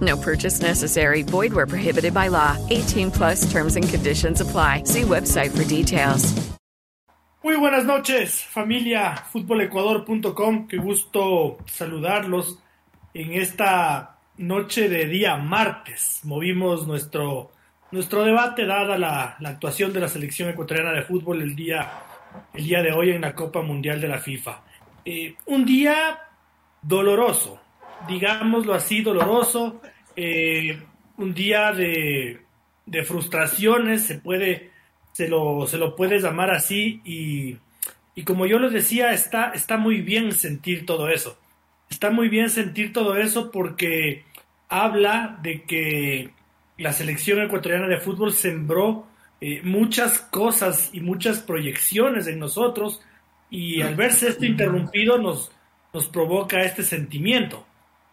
No purchase necessary. Void where prohibited by law. 18 plus terms and conditions apply. See website for details. Muy buenas noches, familia futbolecuador.com. Qué gusto saludarlos en esta noche de día martes. Movimos nuestro, nuestro debate dada la, la actuación de la selección ecuatoriana de fútbol el día, el día de hoy en la Copa Mundial de la FIFA. Eh, un día doloroso, digámoslo así, doloroso, eh, un día de, de, frustraciones, se puede, se lo, se lo puede llamar así, y, y como yo les decía, está, está muy bien sentir todo eso. Está muy bien sentir todo eso porque habla de que la selección ecuatoriana de fútbol sembró eh, muchas cosas y muchas proyecciones en nosotros y al verse esto interrumpido nos, nos provoca este sentimiento.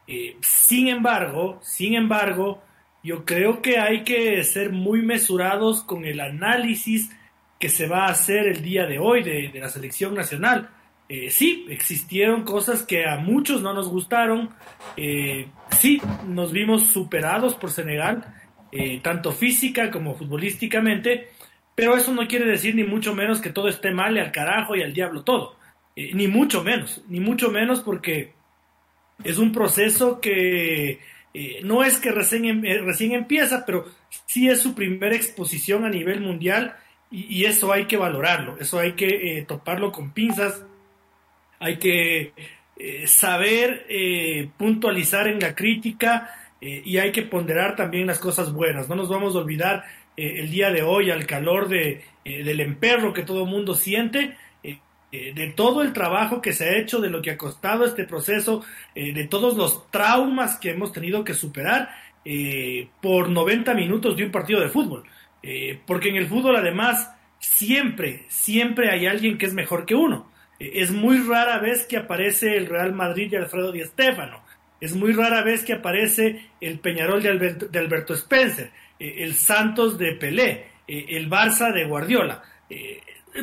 Eh, sin embargo, sin embargo, yo creo que hay que ser muy mesurados con el análisis que se va a hacer el día de hoy de, la selección nacional. Eh, sí, existieron cosas que a muchos no nos gustaron. Eh, sí, nos vimos superados por Senegal, tanto física como futbolísticamente, pero eso no quiere decir ni mucho menos que todo esté mal y al carajo y al diablo todo. Ni mucho menos, ni mucho menos porque es un proceso que eh, no es que recién, em, eh, recién, empieza, pero sí es su primera exposición a nivel mundial y, eso hay que valorarlo, eso hay que eh, toparlo con pinzas, hay que saber puntualizar en la crítica y hay que ponderar también las cosas buenas, no nos vamos a olvidar el día de hoy al calor de, del emperro que todo mundo siente, eh, de todo el trabajo que se ha hecho, de lo que ha costado este proceso, eh, de todos los traumas que hemos tenido que superar eh, por 90 minutos de un partido de fútbol. Porque en el fútbol además siempre, siempre hay alguien que es mejor que uno. es muy rara vez que aparece el Real Madrid de Alfredo Di Stéfano. Es muy rara vez que aparece el Peñarol de Alberto Spencer, el Santos de Pelé, el Barça de Guardiola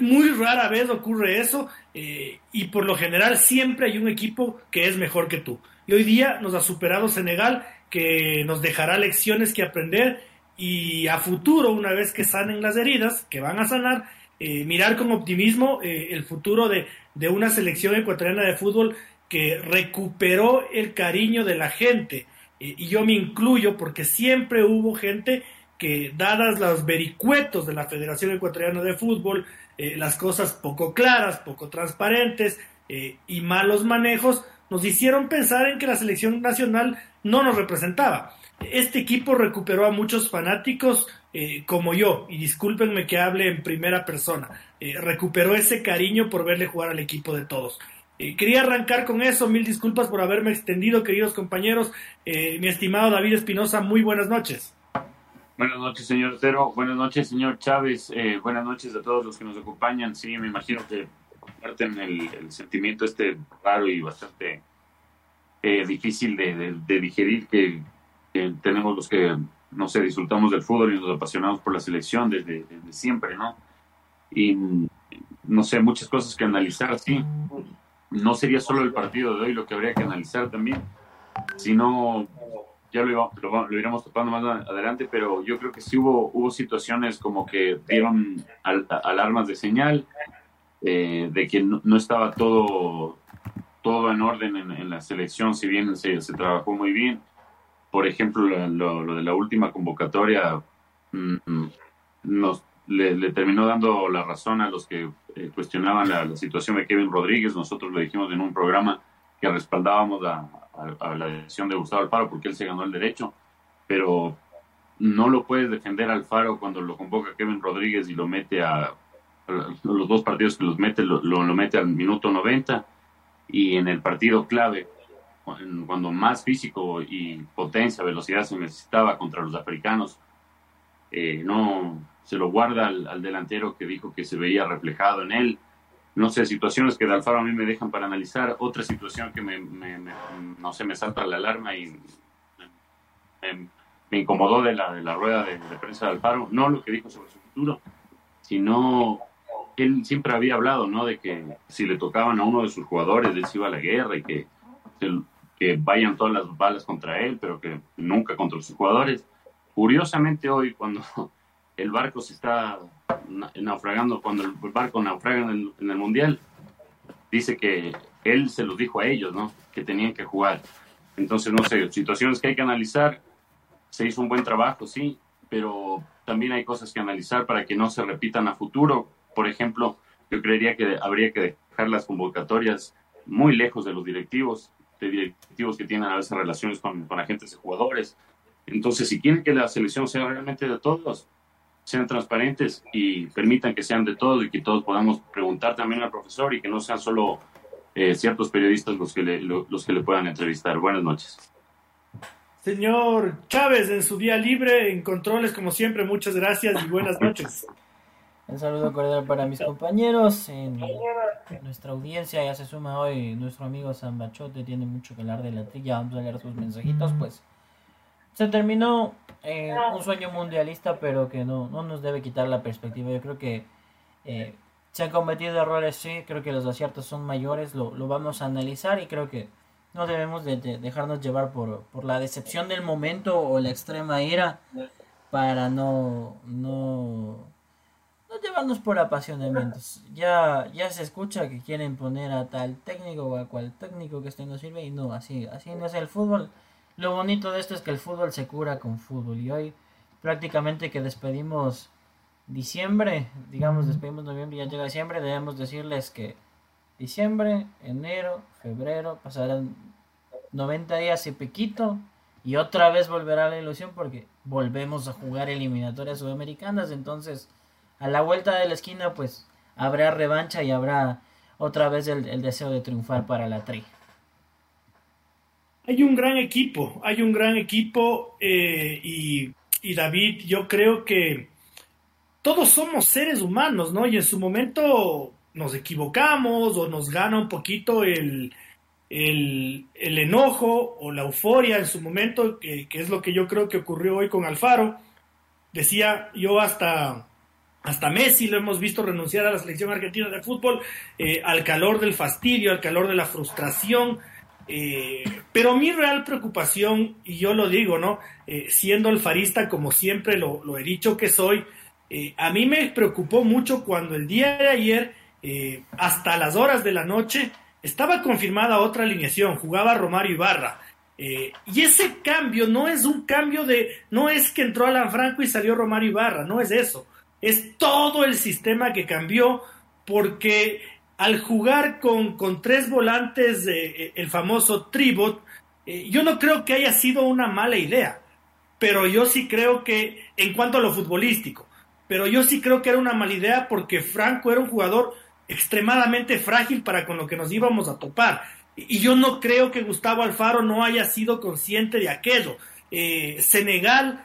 muy rara vez ocurre eso eh, y por lo general siempre hay un equipo que es mejor que tú. Y hoy día nos ha superado Senegal, que nos dejará lecciones que aprender y a futuro, una vez que sanen las heridas, que van a sanar, eh, mirar con optimismo eh, el futuro de, de, una selección ecuatoriana de fútbol que recuperó el cariño de la gente. Y yo me incluyo porque siempre hubo gente que, dadas los vericuetos de la Federación Ecuatoriana de Fútbol, eh, las cosas poco claras, poco transparentes eh, y malos manejos nos hicieron pensar en que la selección nacional no nos representaba. Este equipo recuperó a muchos fanáticos eh, como yo, y discúlpenme que hable en primera persona, eh, recuperó ese cariño por verle jugar al equipo de todos. Quería arrancar con eso, mil disculpas por haberme extendido, queridos compañeros. mi estimado David Espinosa, muy buenas noches. Buenas noches, señor Cero. Buenas noches, señor Chávez. Eh, buenas noches a todos los que nos acompañan. Sí, me imagino que comparten el, el sentimiento este raro y bastante eh, difícil de, de, de digerir que, que, tenemos los que, no sé, disfrutamos del fútbol y nos apasionamos por la selección desde, desde siempre, ¿no? Y, no sé, muchas cosas que analizar, sí. No sería solo el partido de hoy lo que habría que analizar también, sino ya lo, iba, lo, lo, iremos topando más adelante, pero yo creo que sí hubo, hubo situaciones como que dieron al, alarmas de señal, eh, de que no, no, estaba todo, todo en orden en, en la selección, si bien se, se, trabajó muy bien. Por ejemplo, lo, lo de la última convocatoria mmm, nos, le, le, terminó dando la razón a los que eh, cuestionaban la, la situación de Kevin Rodríguez. Nosotros lo dijimos en un programa que respaldábamos a, a, la decisión de Gustavo Alfaro porque él se ganó el derecho, pero no lo puedes defender Alfaro cuando lo convoca Kevin Rodríguez y lo mete a, los dos partidos que los mete, lo, lo, lo, mete al minuto 90 y en el partido clave, cuando más físico y potencia, velocidad se necesitaba contra los africanos, eh, no, se lo guarda al, delantero que dijo que se veía reflejado en él. No sé, situaciones que de Alfaro a mí me dejan para analizar. Otra situación que me, no sé, me salta la alarma y me, incomodó de la, de la rueda de, prensa de Alfaro. No lo que dijo sobre su futuro, sino él siempre había hablado, ¿no? De que si le tocaban a uno de sus jugadores, él se iba a la guerra y que, que vayan todas las balas contra él, pero que nunca contra sus jugadores. Curiosamente hoy, cuando el barco se está naufragando, cuando el barco naufraga en el, Mundial, dice que él se los dijo a ellos, ¿no? Que tenían que jugar. Entonces, no sé, situaciones que hay que analizar. Se hizo un buen trabajo, sí, pero también hay cosas que analizar para que no se repitan a futuro. Por ejemplo, yo creería que habría que dejar las convocatorias muy lejos de los directivos, de directivos que tienen a veces relaciones con, con agentes y jugadores. Entonces, si quieren que la selección sea realmente de todos, sean transparentes y permitan que sean de todos y que todos podamos preguntar también al profesor y que no sean solo eh, ciertos periodistas los que, le, los que le puedan entrevistar. Buenas noches. Señor Chávez, en su día libre, en controles, como siempre, muchas gracias y buenas noches. Un saludo cordial para mis compañeros. En nuestra audiencia ya se suma hoy nuestro amigo San Bachote, tiene mucho que hablar de la trilla. Vamos a leer sus mensajitos, pues. Se terminó eh, un sueño mundialista, pero que no, no nos debe quitar la perspectiva. Yo creo que eh, se han cometido errores, sí, creo que los aciertos son mayores, lo, lo vamos a analizar y creo que no debemos de, dejarnos llevar por, por, la decepción del momento o la extrema ira para no, no, no llevarnos por apasionamientos. Ya, ya se escucha que quieren poner a tal técnico o a cual técnico que este no sirve y no, así, así no es el fútbol. Lo bonito de esto es que el fútbol se cura con fútbol y hoy prácticamente que despedimos diciembre, digamos despedimos noviembre y ya llega diciembre, debemos decirles que diciembre, enero, febrero, pasarán 90 días y piquito y otra vez volverá la ilusión porque volvemos a jugar eliminatorias sudamericanas, entonces a la vuelta de la esquina pues habrá revancha y habrá otra vez el, deseo de triunfar para la tri. Hay un gran equipo, hay un gran equipo eh, y, y David, yo creo que todos somos seres humanos, ¿no? Y en su momento nos equivocamos o nos gana un poquito el, el, enojo o la euforia en su momento, que, es lo que yo creo que ocurrió hoy con Alfaro. Decía yo hasta, hasta Messi lo hemos visto renunciar a la selección argentina de fútbol, eh, al calor del fastidio, al calor de la frustración. Eh, pero mi real preocupación, y yo lo digo, ¿no? Eh, siendo alfarista como siempre lo, he dicho que soy, eh, a mí me preocupó mucho cuando el día de ayer, eh, hasta las horas de la noche, estaba confirmada otra alineación, jugaba Romario Ibarra. Y ese cambio no es un cambio de, no es que entró Alan Franco y salió Romario Ibarra, no es eso. Es todo el sistema que cambió porque al jugar con, con tres volantes, el famoso tribot, yo no creo que haya sido una mala idea, pero yo sí creo que en cuanto a lo futbolístico, pero yo sí creo que era una mala idea porque Franco era un jugador extremadamente frágil para con lo que nos íbamos a topar. Y yo no creo que Gustavo Alfaro no haya sido consciente de aquello. Eh, Senegal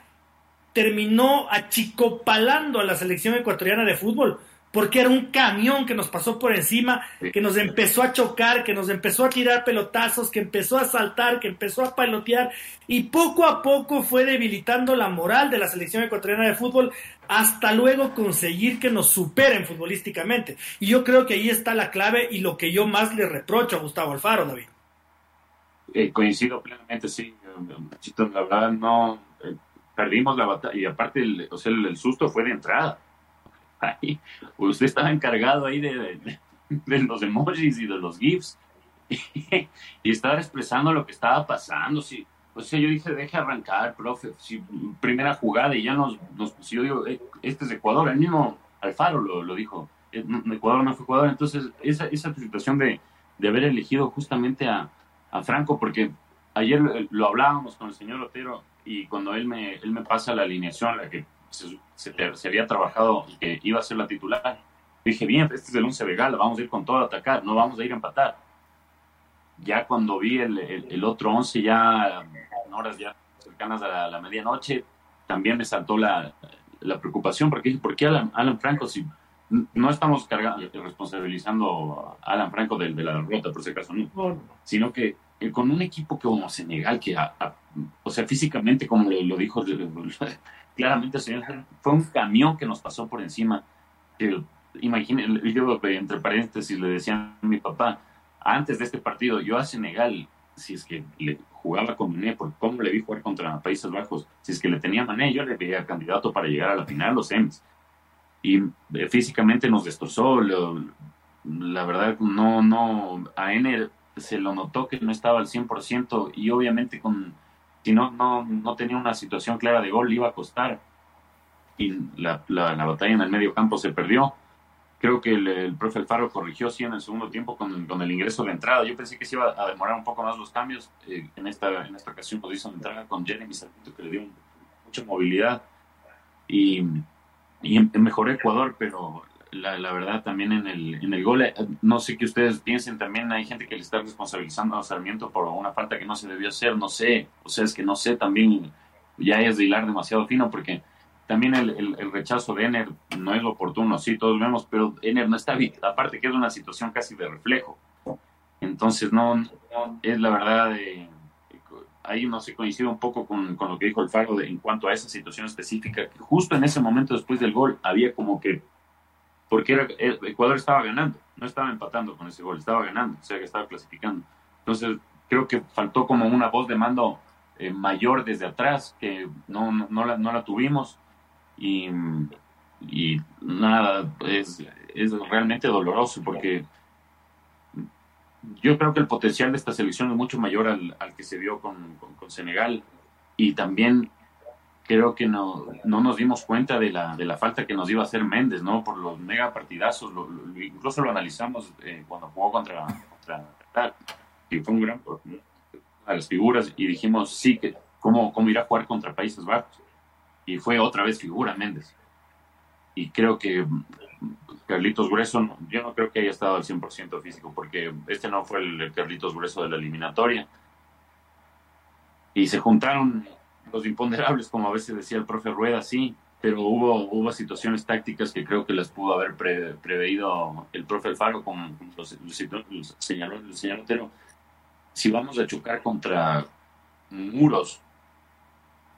terminó achicopalando a la selección ecuatoriana de fútbol porque era un camión que nos pasó por encima, que nos empezó a chocar, que nos empezó a tirar pelotazos, que empezó a saltar, que empezó a pelotear y poco a poco fue debilitando la moral de la selección ecuatoriana de fútbol hasta luego conseguir que nos superen futbolísticamente. Y yo creo que ahí está la clave y lo que yo más le reprocho a Gustavo Alfaro, David. Eh, coincido plenamente, sí. La verdad, no. Eh, perdimos la batalla y aparte, el, o sea, el susto fue de entrada ahí, usted estaba encargado ahí de, de, los emojis y de los GIFs y, estaba expresando lo que estaba pasando. Sí. O sea, yo dije, deje arrancar, profe. Si, primera jugada y ya nos, nos yo digo, eh, este es Ecuador, el mismo Alfaro lo, lo dijo. Eh, Ecuador no fue Ecuador. Entonces, esa, esa situación de, de haber elegido justamente a, a Franco, porque ayer lo hablábamos con el señor Otero y cuando él me, él me pasa la alineación, la que se, se, había trabajado y que iba a ser la titular. Dije, bien, este es el 11 de gala, vamos a ir con todo a atacar, no vamos a ir a empatar. Ya cuando vi el, el, otro 11, ya en horas ya cercanas a la, medianoche, también me saltó la, la preocupación, porque ¿por qué Alan, Alan Franco si no estamos cargando, responsabilizando a Alan Franco de, la derrota, por ese caso, no, sino que con un equipo como Senegal, que o sea, físicamente, como lo, dijo claramente fue un camión que nos pasó por encima. Imagínense, yo entre paréntesis le decía a mi papá, antes de este partido, yo a Senegal, si es que le jugaba con Mané, porque cómo le vi jugar contra Países Bajos, si es que le tenía Mané, yo le veía candidato para llegar a la final, los M's y eh, físicamente nos destrozó. la verdad, no, no, a Ener se lo notó que no estaba al 100% y obviamente con, si no, no, no tenía una situación clara de gol, le iba a costar. Y la, la, batalla en el medio campo se perdió. Creo que el, profe Alfaro corrigió sí en el segundo tiempo con, con, el ingreso de entrada. Yo pensé que se iba a demorar un poco más los cambios. Eh, en, esta, en esta ocasión pues hizo entrada con Jeremy que le dio mucha movilidad. Y y mejoró Ecuador, pero la, la, verdad también en el, en el gol, eh, no sé qué ustedes piensen, también hay gente que le está responsabilizando a Sarmiento por una falta que no se debió hacer, no sé, o sea, es que no sé, también ya es de hilar demasiado fino porque también el, el, rechazo de Ener no es oportuno, sí, todos vemos, pero Ener no está bien, aparte que es una situación casi de reflejo, entonces no, es la verdad... de ahí no se coincide un poco con, con, lo que dijo el Faro de, en cuanto a esa situación específica, que justo en ese momento después del gol había como que, porque era, Ecuador estaba ganando, no estaba empatando con ese gol, estaba ganando, o sea que estaba clasificando. Entonces creo que faltó como una voz de mando eh, mayor desde atrás, que no, no, la, no la tuvimos y, y nada, es, es realmente doloroso porque yo creo que el potencial de esta selección es mucho mayor al, que se vio con, Senegal y también creo que no, no nos dimos cuenta de la, de la falta que nos iba a hacer Méndez, ¿no? Por los mega partidazos, incluso lo analizamos eh, cuando jugó contra, contra y fue un gran a las figuras y dijimos, sí, que cómo, cómo irá a jugar contra Países Bajos. Y fue otra vez figura Méndez. Y creo que Carlitos Grueso, yo no creo que haya estado al 100% físico, porque este no fue el, Carlitos Grueso de la eliminatoria. Y se juntaron los imponderables, como a veces decía el profe Rueda, sí, pero hubo, hubo situaciones tácticas que creo que las pudo haber preveído el profe Alfaro, como lo, señaló, el señor Otero. Si vamos a chocar contra muros,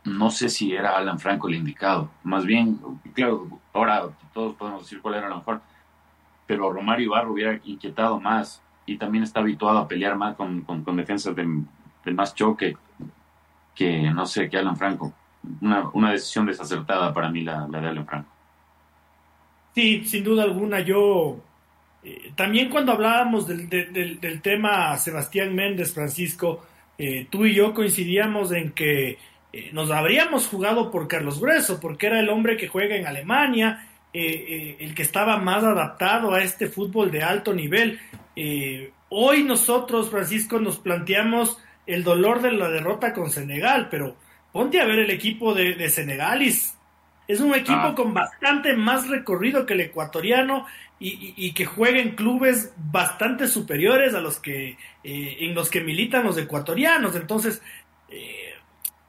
no sé si era Alan Franco el indicado. Más bien, claro, ahora todos podemos decir cuál era lo mejor, pero Romario Ibarro hubiera inquietado más y también está habituado a pelear más con, con, defensas de, más choque no sé, que Alan Franco. Una, una decisión desacertada para mí la, de Alan Franco. Sí, sin duda alguna. Yo eh, también cuando hablábamos del, del, tema Sebastián Méndez, Francisco, eh, tú y yo coincidíamos en que eh, nos habríamos jugado por Carlos Grueso, porque era el hombre que juega en Alemania, el que estaba más adaptado a este fútbol de alto nivel. hoy nosotros, Francisco, nos planteamos el dolor de la derrota con Senegal, pero ponte a ver el equipo de, de Senegalis. Es un equipo ah. con bastante más recorrido que el ecuatoriano y, que juega en clubes bastante superiores a los que en los que militan los ecuatorianos. Entonces,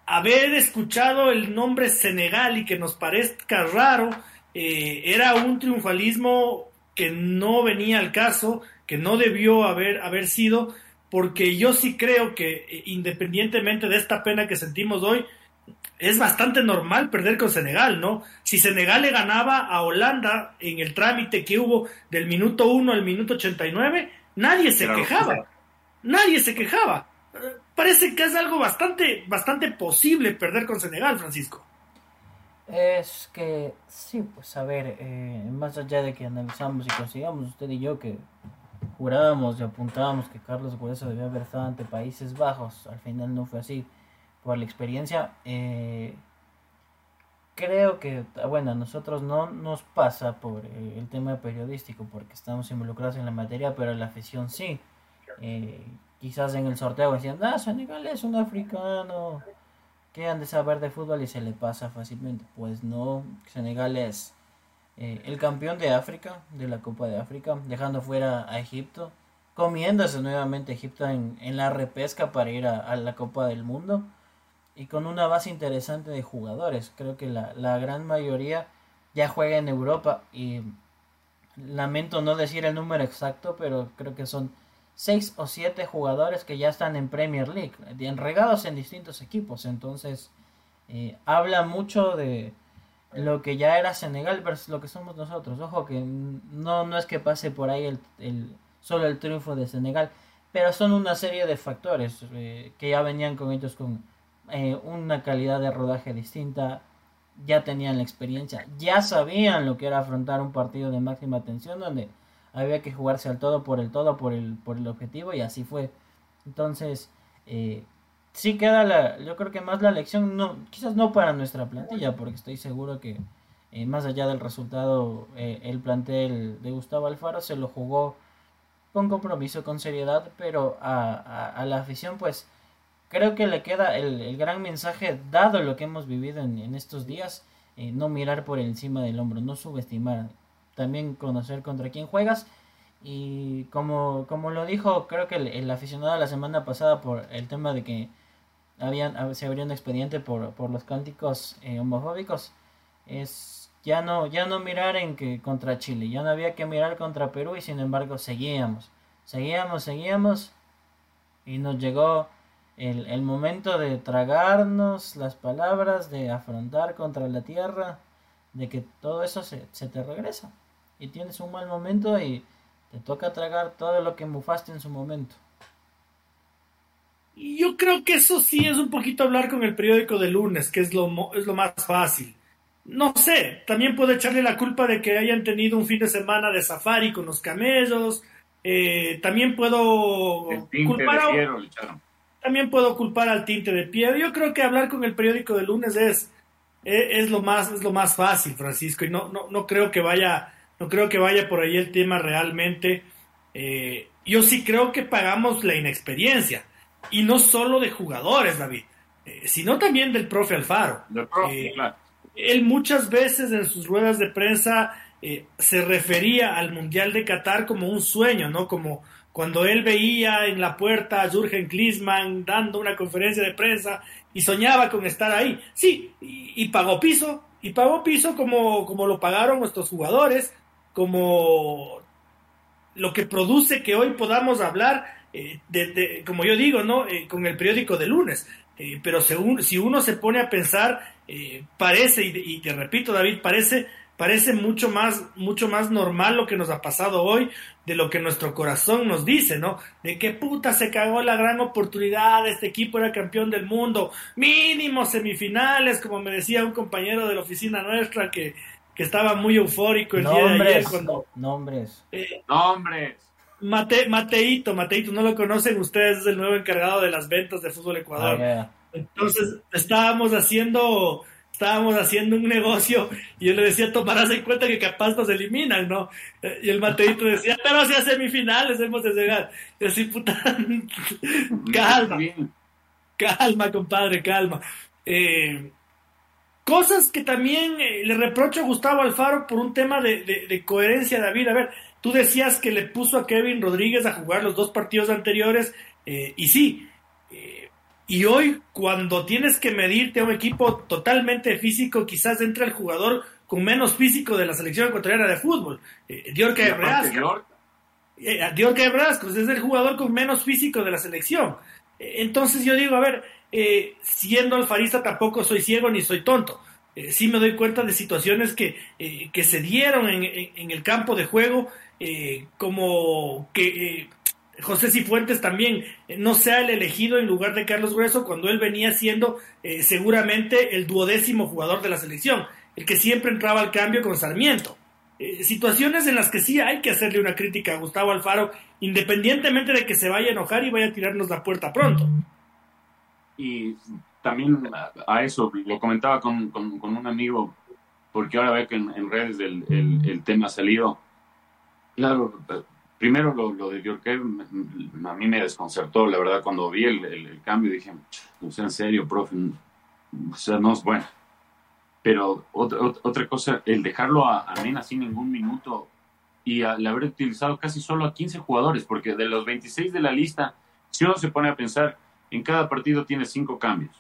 haber escuchado el nombre Senegal y que nos parezca raro, eh, era un triunfalismo que no venía al caso, que no debió haber, haber sido, porque yo sí creo que eh, independientemente de esta pena que sentimos hoy, es bastante normal perder con Senegal, ¿no? Si Senegal le ganaba a Holanda en el trámite que hubo del minuto 1 al minuto 89, nadie se quejaba. Nadie se quejaba parece que es algo bastante, bastante posible perder con Senegal, Francisco. Es que sí, pues a ver, eh, más allá de que analizamos y consigamos usted y yo que jurábamos y apuntábamos que Carlos Grueso debía haber estado ante Países Bajos, al final no fue así por la experiencia. Eh, creo que, bueno, a nosotros no nos pasa por eh, el tema periodístico porque estamos involucrados en la materia, pero la afición sí quizás en el sorteo decían, ah, Senegal es un africano que han de saber de fútbol y se le pasa fácilmente. Pues no, Senegal es eh, el campeón de África, de la Copa de África, dejando fuera a Egipto, comiéndose nuevamente Egipto en, la repesca para ir a, la Copa del Mundo. y con una base interesante de jugadores. Creo que la, gran mayoría ya juega en Europa y lamento no decir el número exacto, pero creo que son seis o siete jugadores que ya están en Premier League, regados en distintos equipos. Entonces, eh, habla mucho de lo que ya era Senegal versus lo que somos nosotros. Ojo que no, no es que pase por ahí el, el solo el triunfo de Senegal, pero son una serie de factores eh, que ya venían con ellos con eh, una calidad de rodaje distinta, ya tenían la experiencia, ya sabían lo que era afrontar un partido de máxima tensión donde había que jugarse al todo por el todo, por el, por el objetivo y así fue. Entonces, eh, sí queda la, yo creo que más la lección, no, quizás no para nuestra plantilla, porque estoy seguro que eh, más allá del resultado, eh, el plantel de Gustavo Alfaro se lo jugó con compromiso, con seriedad, pero a, la afición pues creo que le queda el, gran mensaje, dado lo que hemos vivido en, en estos días, no mirar por encima del hombro, no subestimar también conocer contra quién juegas. Y como, como lo dijo, creo que el, aficionado la semana pasada por el tema de que habían, se abrió un expediente por, por los cánticos eh, homofóbicos, es ya no, ya no mirar en que contra Chile, ya no había que mirar contra Perú y sin embargo seguíamos, seguíamos, seguíamos y nos llegó el, el momento de tragarnos las palabras, de afrontar contra la tierra, de que todo eso se, se te regresa y tienes un mal momento y te toca tragar todo lo que mufaste en su momento. Y yo creo que eso sí es un poquito hablar con el periódico de lunes, que es lo, es lo más fácil. No sé, también puedo echarle la culpa de que hayan tenido un fin de semana de safari con los camellos. Eh, también puedo culpar a, también puedo culpar al tinte de piedra. Yo creo que hablar con el periódico de lunes es, es, lo más es lo más fácil, Francisco, y no, no, no creo que vaya no creo que vaya por ahí el tema realmente. Eh, yo sí creo que pagamos la inexperiencia. Y no solo de jugadores, David, eh, sino también del profe Alfaro. Eh, él muchas veces en sus ruedas de prensa se refería al Mundial de Qatar como un sueño, ¿no? Como cuando él veía en la puerta a Jürgen Klinsmann dando una conferencia de prensa y soñaba con estar ahí. Sí, y, y pagó piso, y pagó piso como, como lo pagaron nuestros jugadores, como lo que produce que hoy podamos hablar, eh, de, como yo digo, ¿no? Eh, con el periódico de lunes. Eh, pero según, si uno se pone a pensar, parece, y, te repito, David, parece, parece mucho más, mucho más normal lo que nos ha pasado hoy de lo que nuestro corazón nos dice, ¿no? De qué puta se cagó la gran oportunidad, este equipo era campeón del mundo, mínimo semifinales, como me decía un compañero de la oficina nuestra que que estaba muy eufórico el día de ayer cuando... Nombres. Eh, nombres. Mate, Mateito, Mateito, no lo conocen ustedes, es el nuevo encargado de las ventas de Fútbol Ecuador. Ah, Entonces, estábamos haciendo estábamos haciendo un negocio y yo le decía, tomarás en cuenta que capaz nos eliminan, ¿no? Y el Mateito decía, pero si a semifinales hemos de llegar. Y así, puta, calma, calma, compadre, calma. Eh, Cosas que también eh, le reprocho a Gustavo Alfaro por un tema de, coherencia, David. A ver, tú decías que le puso a Kevin Rodríguez a jugar los dos partidos anteriores, eh, y sí. Eh, y hoy, cuando tienes que medirte a un equipo totalmente físico, quizás entra el jugador con menos físico de la selección ecuatoriana de fútbol. Diorca Brasco. Diorca Brasco es el jugador con menos físico de la selección. entonces yo digo, a ver, eh, siendo alfarista tampoco soy ciego ni soy tonto. Eh, sí me doy cuenta de situaciones que, eh, que se dieron en, en, el campo de juego, como que José Cifuentes también no sea el elegido en lugar de Carlos Grueso cuando él venía siendo seguramente el duodécimo jugador de la selección, el que siempre entraba al cambio con Sarmiento. situaciones en las que sí hay que hacerle una crítica a Gustavo Alfaro, independientemente de que se vaya a enojar y vaya a tirarnos la puerta pronto. Y también a, eso, lo comentaba con, con, un amigo, porque ahora veo que en, redes el, el, tema ha salido. Claro, primero lo, de Diorque a mí me desconcertó, la verdad, cuando vi el, cambio dije, no sea en serio, profe, o sea, no es bueno. Pero otra, otra cosa, el dejarlo a, a Mena sin ningún minuto y al haber utilizado casi solo a 15 jugadores, porque de los 26 de la lista, si uno se pone a pensar, en cada partido tiene cinco cambios.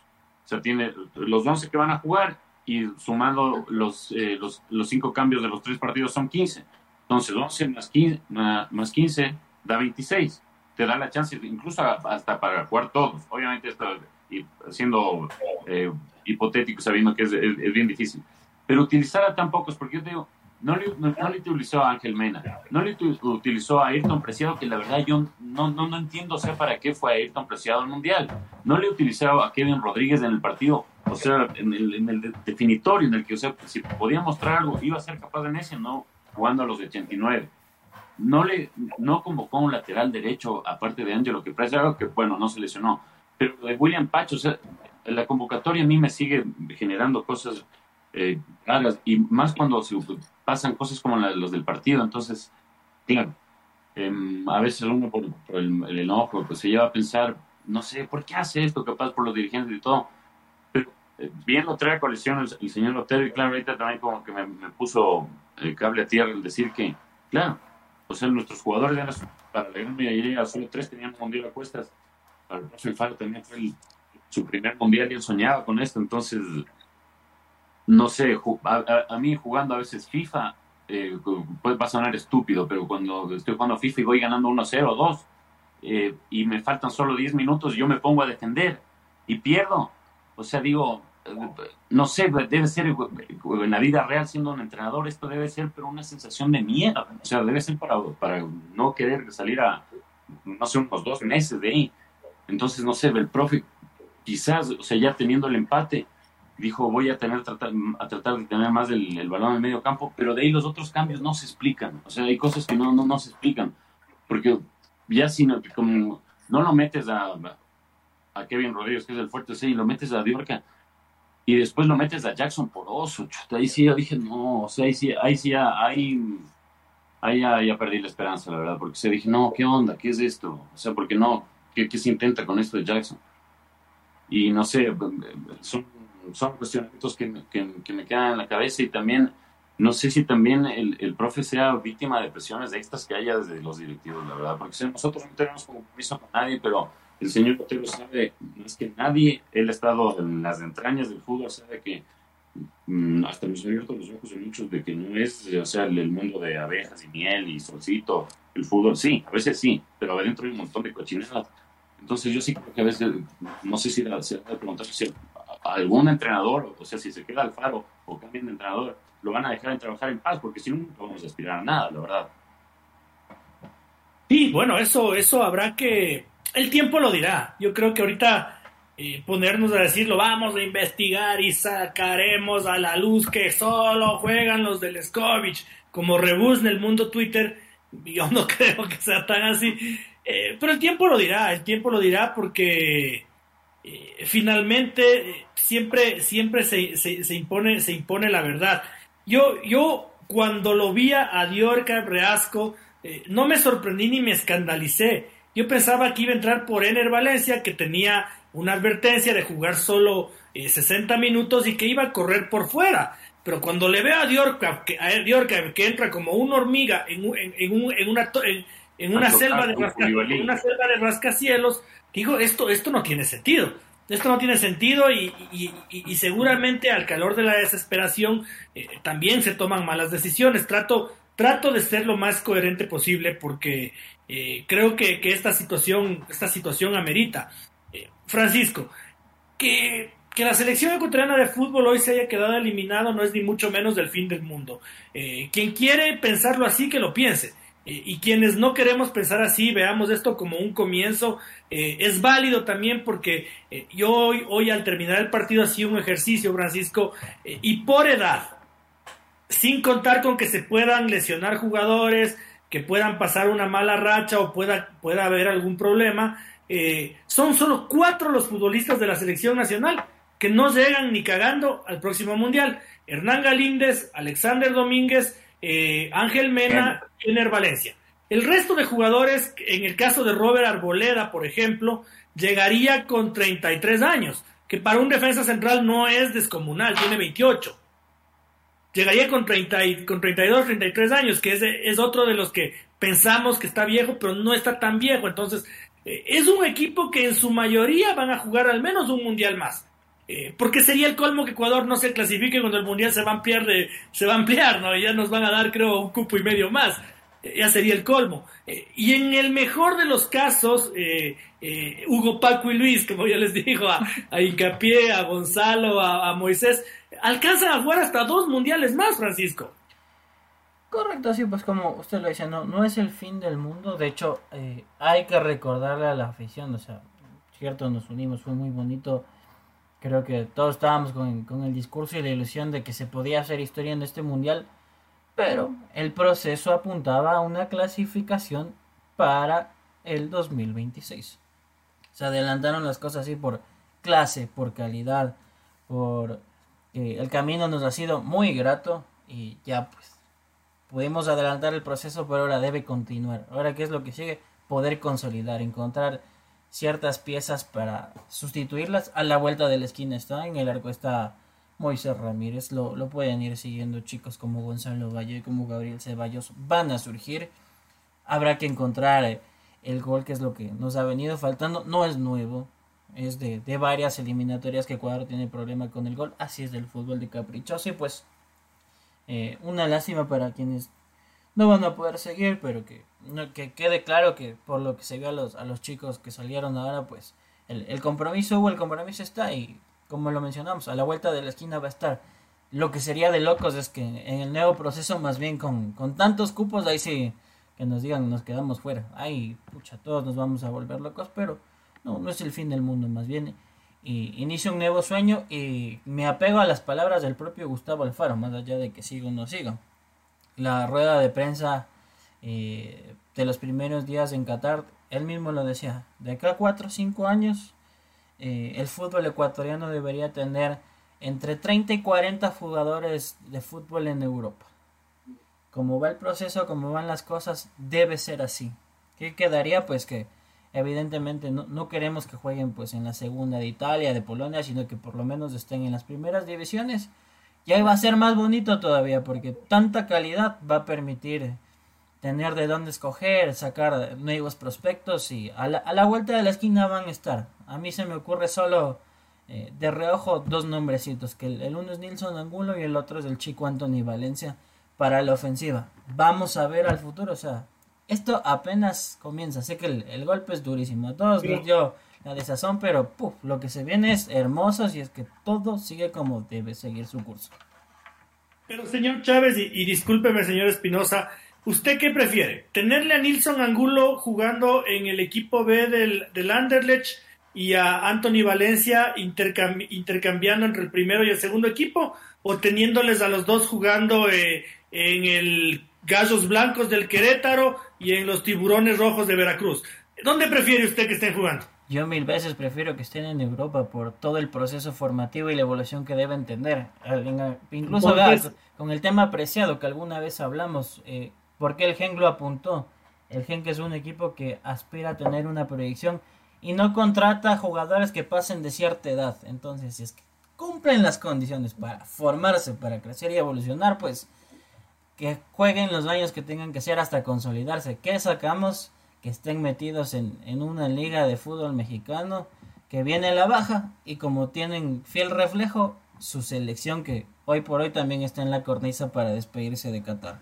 O sea, tiene los 11 que van a jugar y sumando los, eh, los, los cinco cambios de los tres partidos son 15. Entonces, 11 más 15, más 15 da 26. Te da la chance, incluso hasta para jugar todos. Obviamente, esto, siendo eh, hipotético, sabiendo que es, es, bien difícil. Pero utilizar a tan pocos, porque yo digo, no le, no, le, utilizó a Ángel Mena, no le utilizó a Ayrton Preciado, que la verdad yo no, no, no entiendo, o para qué fue a Ayrton Preciado al Mundial. No le utilizó a Kevin Rodríguez en el partido, o sea, en el, en definitorio, en el que, o sea, si podía mostrar algo, iba a ser capaz de ese, no jugando a los 89. No le no convocó un lateral derecho, aparte de Angelo, que parece algo que, bueno, no se lesionó. Pero de William Pacho, o sea, la convocatoria a mí me sigue generando cosas eh, raras, y más cuando se pasan cosas como los del partido. Entonces, claro, em, a veces uno por, el, enojo pues se lleva a pensar, no sé, ¿por qué hace esto? Capaz por los dirigentes y todo. Pero eh, bien lo trae a colección el, señor Otero, y claro, ahorita también como que me, puso el cable a tierra el decir que, claro, o sea, nuestros jugadores eran, para la gran mayoría, solo tres tenían mundial a cuestas. Para el profe Faro también fue su primer mundial y soñaba con esto, entonces no sé, a, mí jugando a veces FIFA, eh, puede, va a sonar estúpido, pero cuando estoy jugando FIFA y voy ganando 1-0 o 2 eh, y me faltan solo 10 minutos, yo me pongo a defender y pierdo. O sea, digo, no sé, debe ser en la vida real siendo un entrenador, esto debe ser, pero una sensación de miedo. O sea, debe ser para, para no querer salir a, no sé, unos dos meses de ahí. Entonces, no sé, el profe, quizás, o sea, ya teniendo el empate, dijo voy a tener tratar, a tratar de tener más el, balón en el medio campo, pero de ahí los otros cambios no se explican. O sea, hay cosas que no, no, no se explican. Porque ya si no, como no lo metes a, a Kevin Rodríguez, que es el fuerte sí, y lo metes a Diorca, y después lo metes a Jackson por oso, ahí sí yo dije, no, o sea, ahí sí, ahí sí ya, ahí, ahí ya, perdí la esperanza, la verdad, porque se dije, no, ¿qué onda? ¿Qué es esto? O sea, porque no? ¿Qué, qué se intenta con esto de Jackson? Y no sé, son son cuestionamientos que, que, me quedan en la cabeza y también no sé si también el, el, profe sea víctima de presiones extras que haya desde los directivos, la verdad, porque nosotros no tenemos compromiso con nadie, pero el señor Otero sabe más que nadie, él ha estado en las entrañas del fútbol, sabe que mm, hasta nos ha abierto los ojos en muchos de que no es, o sea, el, mundo de abejas y miel y solcito, el fútbol sí, a veces sí, pero adentro hay un montón de cochinadas. Entonces yo sí creo que a veces, no sé si se va a preguntar si algún entrenador, o sea, si se queda al faro o cambian de entrenador, lo van a dejar de trabajar en paz, porque si no, no vamos a aspirar a nada, la verdad. Sí, bueno, eso, eso habrá que. El tiempo lo dirá. Yo creo que ahorita eh, ponernos a decirlo, vamos a investigar y sacaremos a la luz que solo juegan los del Scovich, como rebus en el mundo Twitter. Yo no creo que sea tan así. Eh, pero el tiempo lo dirá, el tiempo lo dirá porque eh, finalmente siempre, siempre se, se, impone, se impone la verdad. Yo, yo cuando lo vi a Diorca Reasco, no me sorprendí ni me escandalicé. Yo pensaba que iba a entrar por Ener Valencia, que tenía una advertencia de jugar solo 60 minutos y que iba a correr por fuera. Pero cuando le veo a Diorca, que, a Diorca, que entra como una hormiga en, en, en, en una, en una selva de una selva de rascacielos, digo, esto, esto no tiene sentido. Esto no tiene sentido y, y, seguramente al calor de la desesperación eh, también se toman malas decisiones. Trato, trato de ser lo más coherente posible porque eh, creo que, que, esta situación, esta situación amerita. Eh, Francisco, que, que, la selección ecuatoriana de fútbol hoy se haya quedado eliminado no es ni mucho menos del fin del mundo. quien quiere pensarlo así, que lo piense. Eh, y quienes no queremos pensar así, veamos esto como un comienzo, eh, es válido también porque eh, yo hoy, hoy al terminar el partido hacía un ejercicio, Francisco, y por edad, sin contar con que se puedan lesionar jugadores, que puedan pasar una mala racha o pueda, pueda haber algún problema, son solo cuatro los futbolistas de la selección nacional que no llegan ni cagando al próximo mundial. Hernán Galíndez, Alexander Domínguez, eh, Ángel Mena, Ener Valencia. El resto de jugadores, en el caso de Robert Arboleda, por ejemplo, llegaría con 33 años, que para un defensa central no es descomunal, tiene 28. Llegaría con, 30 con 32, 33 años, que es, es otro de los que pensamos que está viejo, pero no está tan viejo. Entonces, eh, es un equipo que en su mayoría van a jugar al menos un mundial más. Eh, porque sería el colmo que Ecuador no se clasifique cuando el Mundial se va a ampliar, se va a ampliar ¿no? Y ya nos van a dar, creo, un cupo y medio más. Eh, ya sería el colmo. Y en el mejor de los casos, Hugo, Paco y Luis, como ya les digo, a, a Incapié, a Gonzalo, a Moisés, alcanzan a jugar hasta dos mundiales más, Francisco. Correcto, sí, pues como usted lo dice, no, no es el fin del mundo. De hecho, hay que recordarle a la afición, o sea, cierto, nos unimos, fue muy bonito Creo que todos estábamos con, el discurso y la ilusión de que se podía hacer historia en este mundial, pero el proceso apuntaba a una clasificación para el 2026. Se adelantaron las cosas así por clase, por calidad, por el camino nos ha sido muy grato y ya pues pudimos adelantar el proceso, pero ahora debe continuar. Ahora qué es lo que sigue? Poder consolidar, encontrar ciertas piezas para sustituirlas. A la vuelta de la esquina está, en el arco está Moisés Ramírez, lo, lo pueden ir siguiendo chicos como Gonzalo Valle, como Gabriel Ceballos, van a surgir. Habrá que encontrar el gol, que es lo que nos ha venido faltando. No es nuevo, es de, de varias eliminatorias que Ecuador tiene problema con el gol. Así es del fútbol de caprichoso y pues eh, una lástima para quienes no van a poder seguir, pero que, que quede claro que por lo que se vio a los, a los chicos que salieron ahora, pues el, el compromiso hubo, el compromiso está y como lo mencionamos, a la vuelta de la esquina va a estar. Lo que sería de locos es que en el nuevo proceso, más bien con, con tantos cupos, ahí sí que nos digan nos quedamos fuera. Ahí, pucha, todos nos vamos a volver locos, pero no, no es el fin del mundo, más bien. Y inicio un nuevo sueño y me apego a las palabras del propio Gustavo Alfaro, más allá de que siga o no siga la rueda de prensa eh, de los primeros días en Qatar, él mismo lo decía, de acá a 4 o 5 años eh, el fútbol ecuatoriano debería tener entre 30 y 40 jugadores de fútbol en Europa. Como va el proceso, como van las cosas, debe ser así. ¿Qué quedaría? Pues que evidentemente no, no, queremos que jueguen pues en la segunda de Italia, de Polonia, sino que por lo menos estén en las primeras divisiones y ahí va a ser más bonito todavía porque tanta calidad va a permitir tener de dónde escoger, sacar nuevos prospectos y a la, a la vuelta de la esquina van a estar. A mí se me ocurre solo eh, de reojo dos nombrecitos, que el, uno es Nilson Angulo y el otro es el chico Anthony Valencia para la ofensiva. Vamos a ver al futuro, o sea, esto apenas comienza. Sé que el, el golpe es durísimo. A todos nos dio la desazón, pero puf, lo que se viene es hermoso y es que todo sigue como debe seguir su curso. Pero señor Chávez, y, discúlpeme señor Espinosa, ¿usted qué prefiere? ¿Tenerle a Nilson Angulo jugando en el equipo B del, del Anderlecht y a Anthony Valencia intercambiando entre el primero y el segundo equipo? ¿O teniéndoles a los dos jugando eh, en el Gallos Blancos del Querétaro y en los Tiburones Rojos de Veracruz? ¿Dónde prefiere usted que estén jugando? Yo mil veces prefiero que estén en Europa por todo el proceso formativo y la evolución que deben tener. Incluso con el tema apreciado que alguna vez hablamos, eh, ¿por qué el Gen lo apuntó? El Gen que es un equipo que aspira a tener una proyección y no contrata jugadores que pasen de cierta edad. Entonces, si es que cumplen las condiciones para formarse, para crecer y evolucionar, pues que jueguen los años que tengan que ser hasta consolidarse. ¿Qué sacamos? que estén metidos en, en una liga de fútbol mexicano que viene a la baja y como tienen fiel reflejo su selección que hoy por hoy también está en la cornisa para despedirse de Qatar.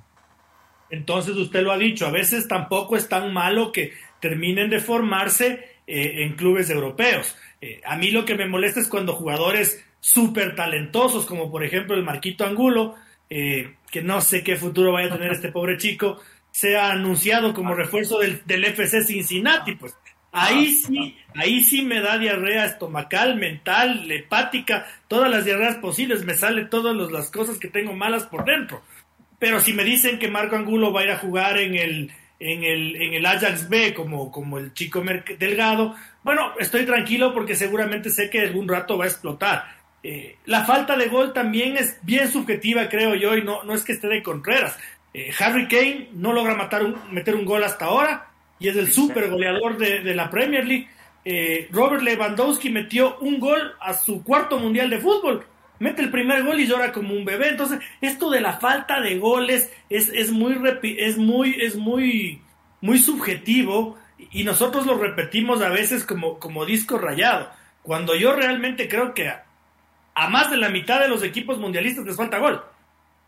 Entonces usted lo ha dicho, a veces tampoco es tan malo que terminen de formarse eh, en clubes europeos. Eh, a mí lo que me molesta es cuando jugadores súper talentosos, como por ejemplo el Marquito Angulo, eh, que no sé qué futuro vaya a tener este pobre chico, sea anunciado como refuerzo del, del FC Cincinnati, pues ahí ah, sí, ahí sí me da diarrea estomacal, mental, hepática, todas las diarreas posibles, me salen todas las cosas que tengo malas por dentro. Pero si me dicen que Marco Angulo va a ir a jugar en el, en el, en el Ajax B como, como el chico Delgado, bueno, estoy tranquilo porque seguramente sé que algún rato va a explotar. Eh, la falta de gol también es bien subjetiva, creo yo, y no, no es que esté de Contreras. Eh, Harry Kane no logra matar meter un gol hasta ahora y es el super goleador de, la Premier League. Eh, Robert Lewandowski metió un gol a su cuarto mundial de fútbol. Mete el primer gol y llora como un bebé. Entonces, esto de la falta de goles es, es muy es muy es muy muy subjetivo y nosotros lo repetimos a veces como, como disco rayado. Cuando yo realmente creo que a más de la mitad de los equipos mundialistas les falta gol.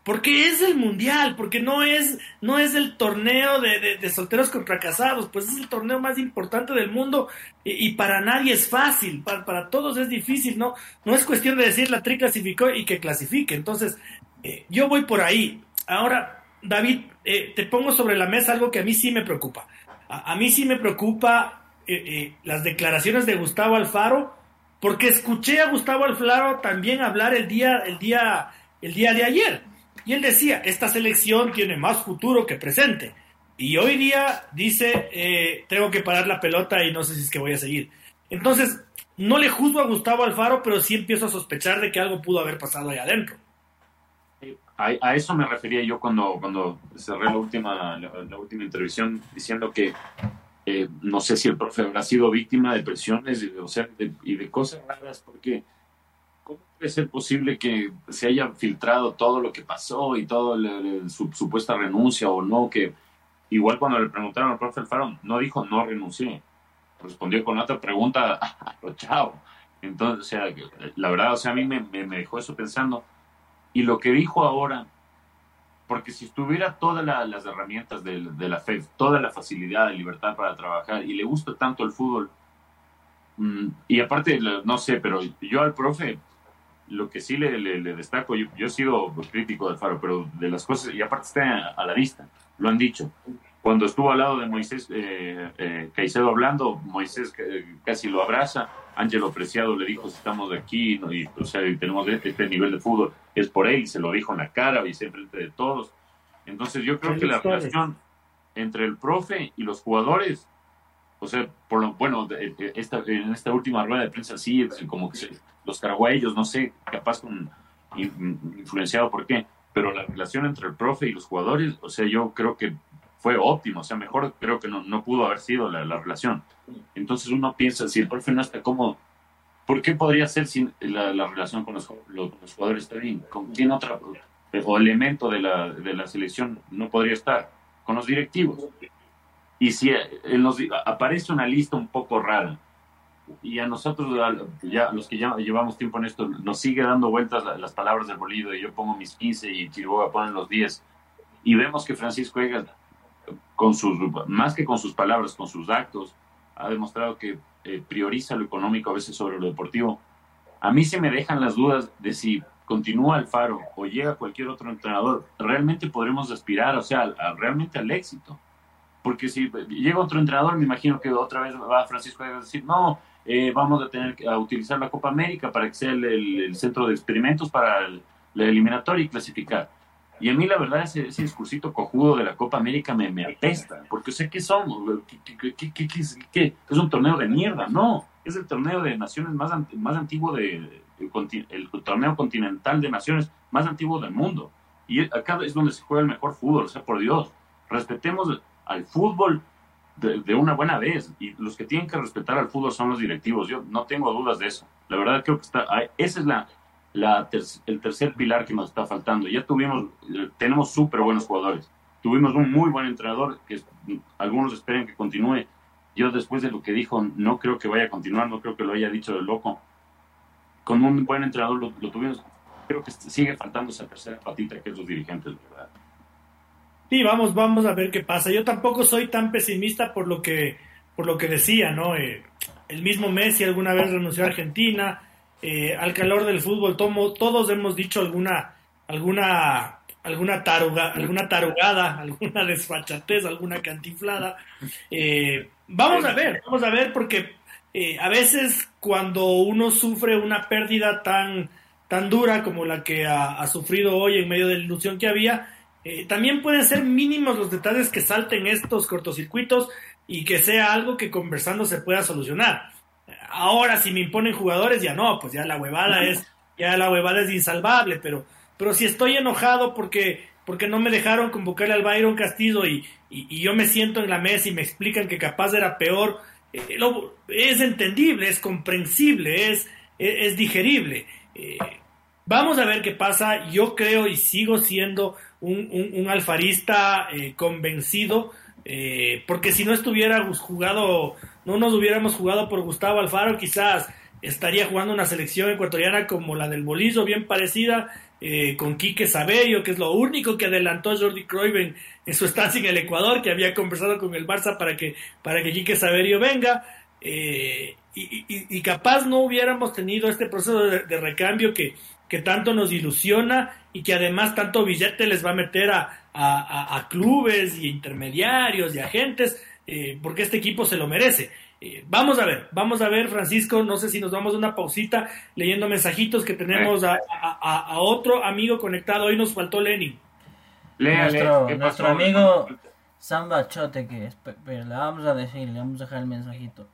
Porque es el mundial, porque no es, no es el torneo de, solteros contra casados, pues es el torneo más importante del mundo y, para nadie es fácil, para, todos es difícil, ¿no? No es cuestión de decir la tri clasificó y que clasifique. Entonces, eh, yo voy por ahí. Ahora, David, eh, te pongo sobre la mesa algo que a mí sí me preocupa. A, mí sí me preocupa eh, las declaraciones de Gustavo Alfaro, porque escuché a Gustavo Alfaro también hablar el día, el día, el día de ayer y él decía, esta selección tiene más futuro que presente. Y hoy día dice, eh, tengo que parar la pelota y no sé si es que voy a seguir. Entonces, no le juzgo a Gustavo Alfaro, pero sí empiezo a sospechar de que algo pudo haber pasado ahí adentro. A, eso me refería yo cuando, cuando cerré la última, la, última diciendo que eh, no sé si el profe habrá sido víctima de presiones y de cosas raras, porque ¿Cómo puede ser posible que se haya filtrado todo lo que pasó y todo su supuesta renuncia o no? Que igual cuando le preguntaron al profe Alfaro, no dijo no renuncié. Respondió con otra pregunta, chao. Entonces, o sea, la verdad, o sea, a mí me, dejó eso pensando. Y lo que dijo ahora, porque si estuviera todas las herramientas de, la FED, toda la facilidad, de libertad para trabajar y le gusta tanto el fútbol, mm, y aparte, no sé, pero yo al profe lo que sí le, le, destaco, yo, he sido crítico del Faro, pero de las cosas, y aparte está a, la vista, lo han dicho. Cuando estuvo al lado de Moisés eh, eh, Caicedo hablando, Moisés casi lo abraza, Ángelo Preciado le dijo, estamos aquí y, o sea, tenemos este, este, nivel de fútbol, es por él, y se lo dijo en la cara y entre de todos. Entonces yo creo que la relación entre el profe y los jugadores, o sea, por lo bueno, esta, en esta última rueda de prensa sí, como que se, los caraguayos, no sé, capaz con influenciado por qué, pero la relación entre el profe y los jugadores, o sea, yo creo que fue óptimo, o sea, mejor creo que no, no pudo haber sido la, relación. Entonces uno piensa, si el profe no está cómodo, ¿por qué podría ser sin la, la relación con los, los, jugadores está bien? ¿Con quién otro o elemento de la, de la selección no podría estar? Con los directivos. Y si en los, aparece una lista un poco rara, y a nosotros, ya los que ya llevamos tiempo en esto, nos sigue dando vueltas las palabras del bolido y yo pongo mis 15 y Chihuahua ponen los 10 y vemos que Francisco Egas, con sus, más que con sus palabras, con sus actos, ha demostrado que eh, prioriza lo económico a veces sobre lo deportivo. A mí se me dejan las dudas de si continúa Alfaro o llega cualquier otro entrenador, realmente podremos aspirar, o sea, realmente al éxito. Porque si llega otro entrenador, me imagino que otra vez va Francisco a decir, no, eh, vamos a tener que utilizar la Copa América para que sea el, centro de experimentos para la eliminatoria y clasificar. Y a mí la verdad ese, ese discursito cojudo de la Copa América me, me apesta, porque sé que somos, ¿Qué, qué, qué, es un torneo de mierda, no, es el torneo de naciones más, más antiguo de, el, torneo continental de naciones más antiguo del mundo. Y acá es donde se juega el mejor fútbol, o sea, por Dios, respetemos al fútbol de, una buena vez. Y los que tienen que respetar al fútbol son los directivos. Yo no tengo dudas de eso. La verdad creo que está, ese es la, la el tercer pilar que nos está faltando. Ya tuvimos, tenemos súper buenos jugadores. Tuvimos un muy buen entrenador que algunos esperan que continúe. Yo después de lo que dijo, no creo que vaya a continuar, no creo que lo haya dicho de loco. Con un buen entrenador lo, lo tuvimos. Creo que sigue faltando esa tercera patita que es los dirigentes, ¿verdad? Sí, vamos, vamos a ver qué pasa. Yo tampoco soy tan pesimista por lo que, por lo que decía, ¿no? Eh, el mismo Messi alguna vez renunció a Argentina, eh, al calor del fútbol, tomo, todos hemos dicho alguna, alguna, alguna, taruga, alguna tarugada, alguna desfachatez, alguna cantiflada. Eh, vamos a ver, vamos a ver, porque a veces cuando uno sufre una pérdida tan, tan dura como la que ha, ha sufrido hoy en medio de la ilusión que había, eh, también pueden ser mínimos los detalles que salten estos cortocircuitos y que sea algo que conversando se pueda solucionar. Ahora, si me imponen jugadores, ya no, pues ya la huevada es, ya la huevada es insalvable, pero, pero si estoy enojado porque, porque no me dejaron convocarle al Byron Castillo y, y, yo me siento en la mesa y me explican que capaz era peor, eh, es entendible, es comprensible, es, es, digerible. Eh, vamos a ver qué pasa. Yo creo y sigo siendo un, alfarista eh, convencido, eh, porque si no estuviera jugado, no nos hubiéramos jugado por Gustavo Alfaro, quizás estaría jugando una selección ecuatoriana como la del Bolillo, bien parecida, eh, con Quique Sabello, que es lo único que adelantó Jordi Cruyff en, su estancia en el Ecuador, que había conversado con el Barça para que, para que Quique Sabello venga. Eh, y, capaz no hubiéramos tenido este proceso de, recambio que, que, tanto nos ilusiona y que además tanto billete les va a meter a, a, clubes y intermediarios y agentes, eh, porque este equipo se lo merece. Eh, vamos a ver, vamos a ver, Francisco, no sé si nos vamos a una pausita leyendo mensajitos que tenemos a, otro amigo conectado. Hoy nos faltó Lenin. nuestro, nuestro amigo Samba Chote, que le vamos a decir, le vamos a dejar el mensajito.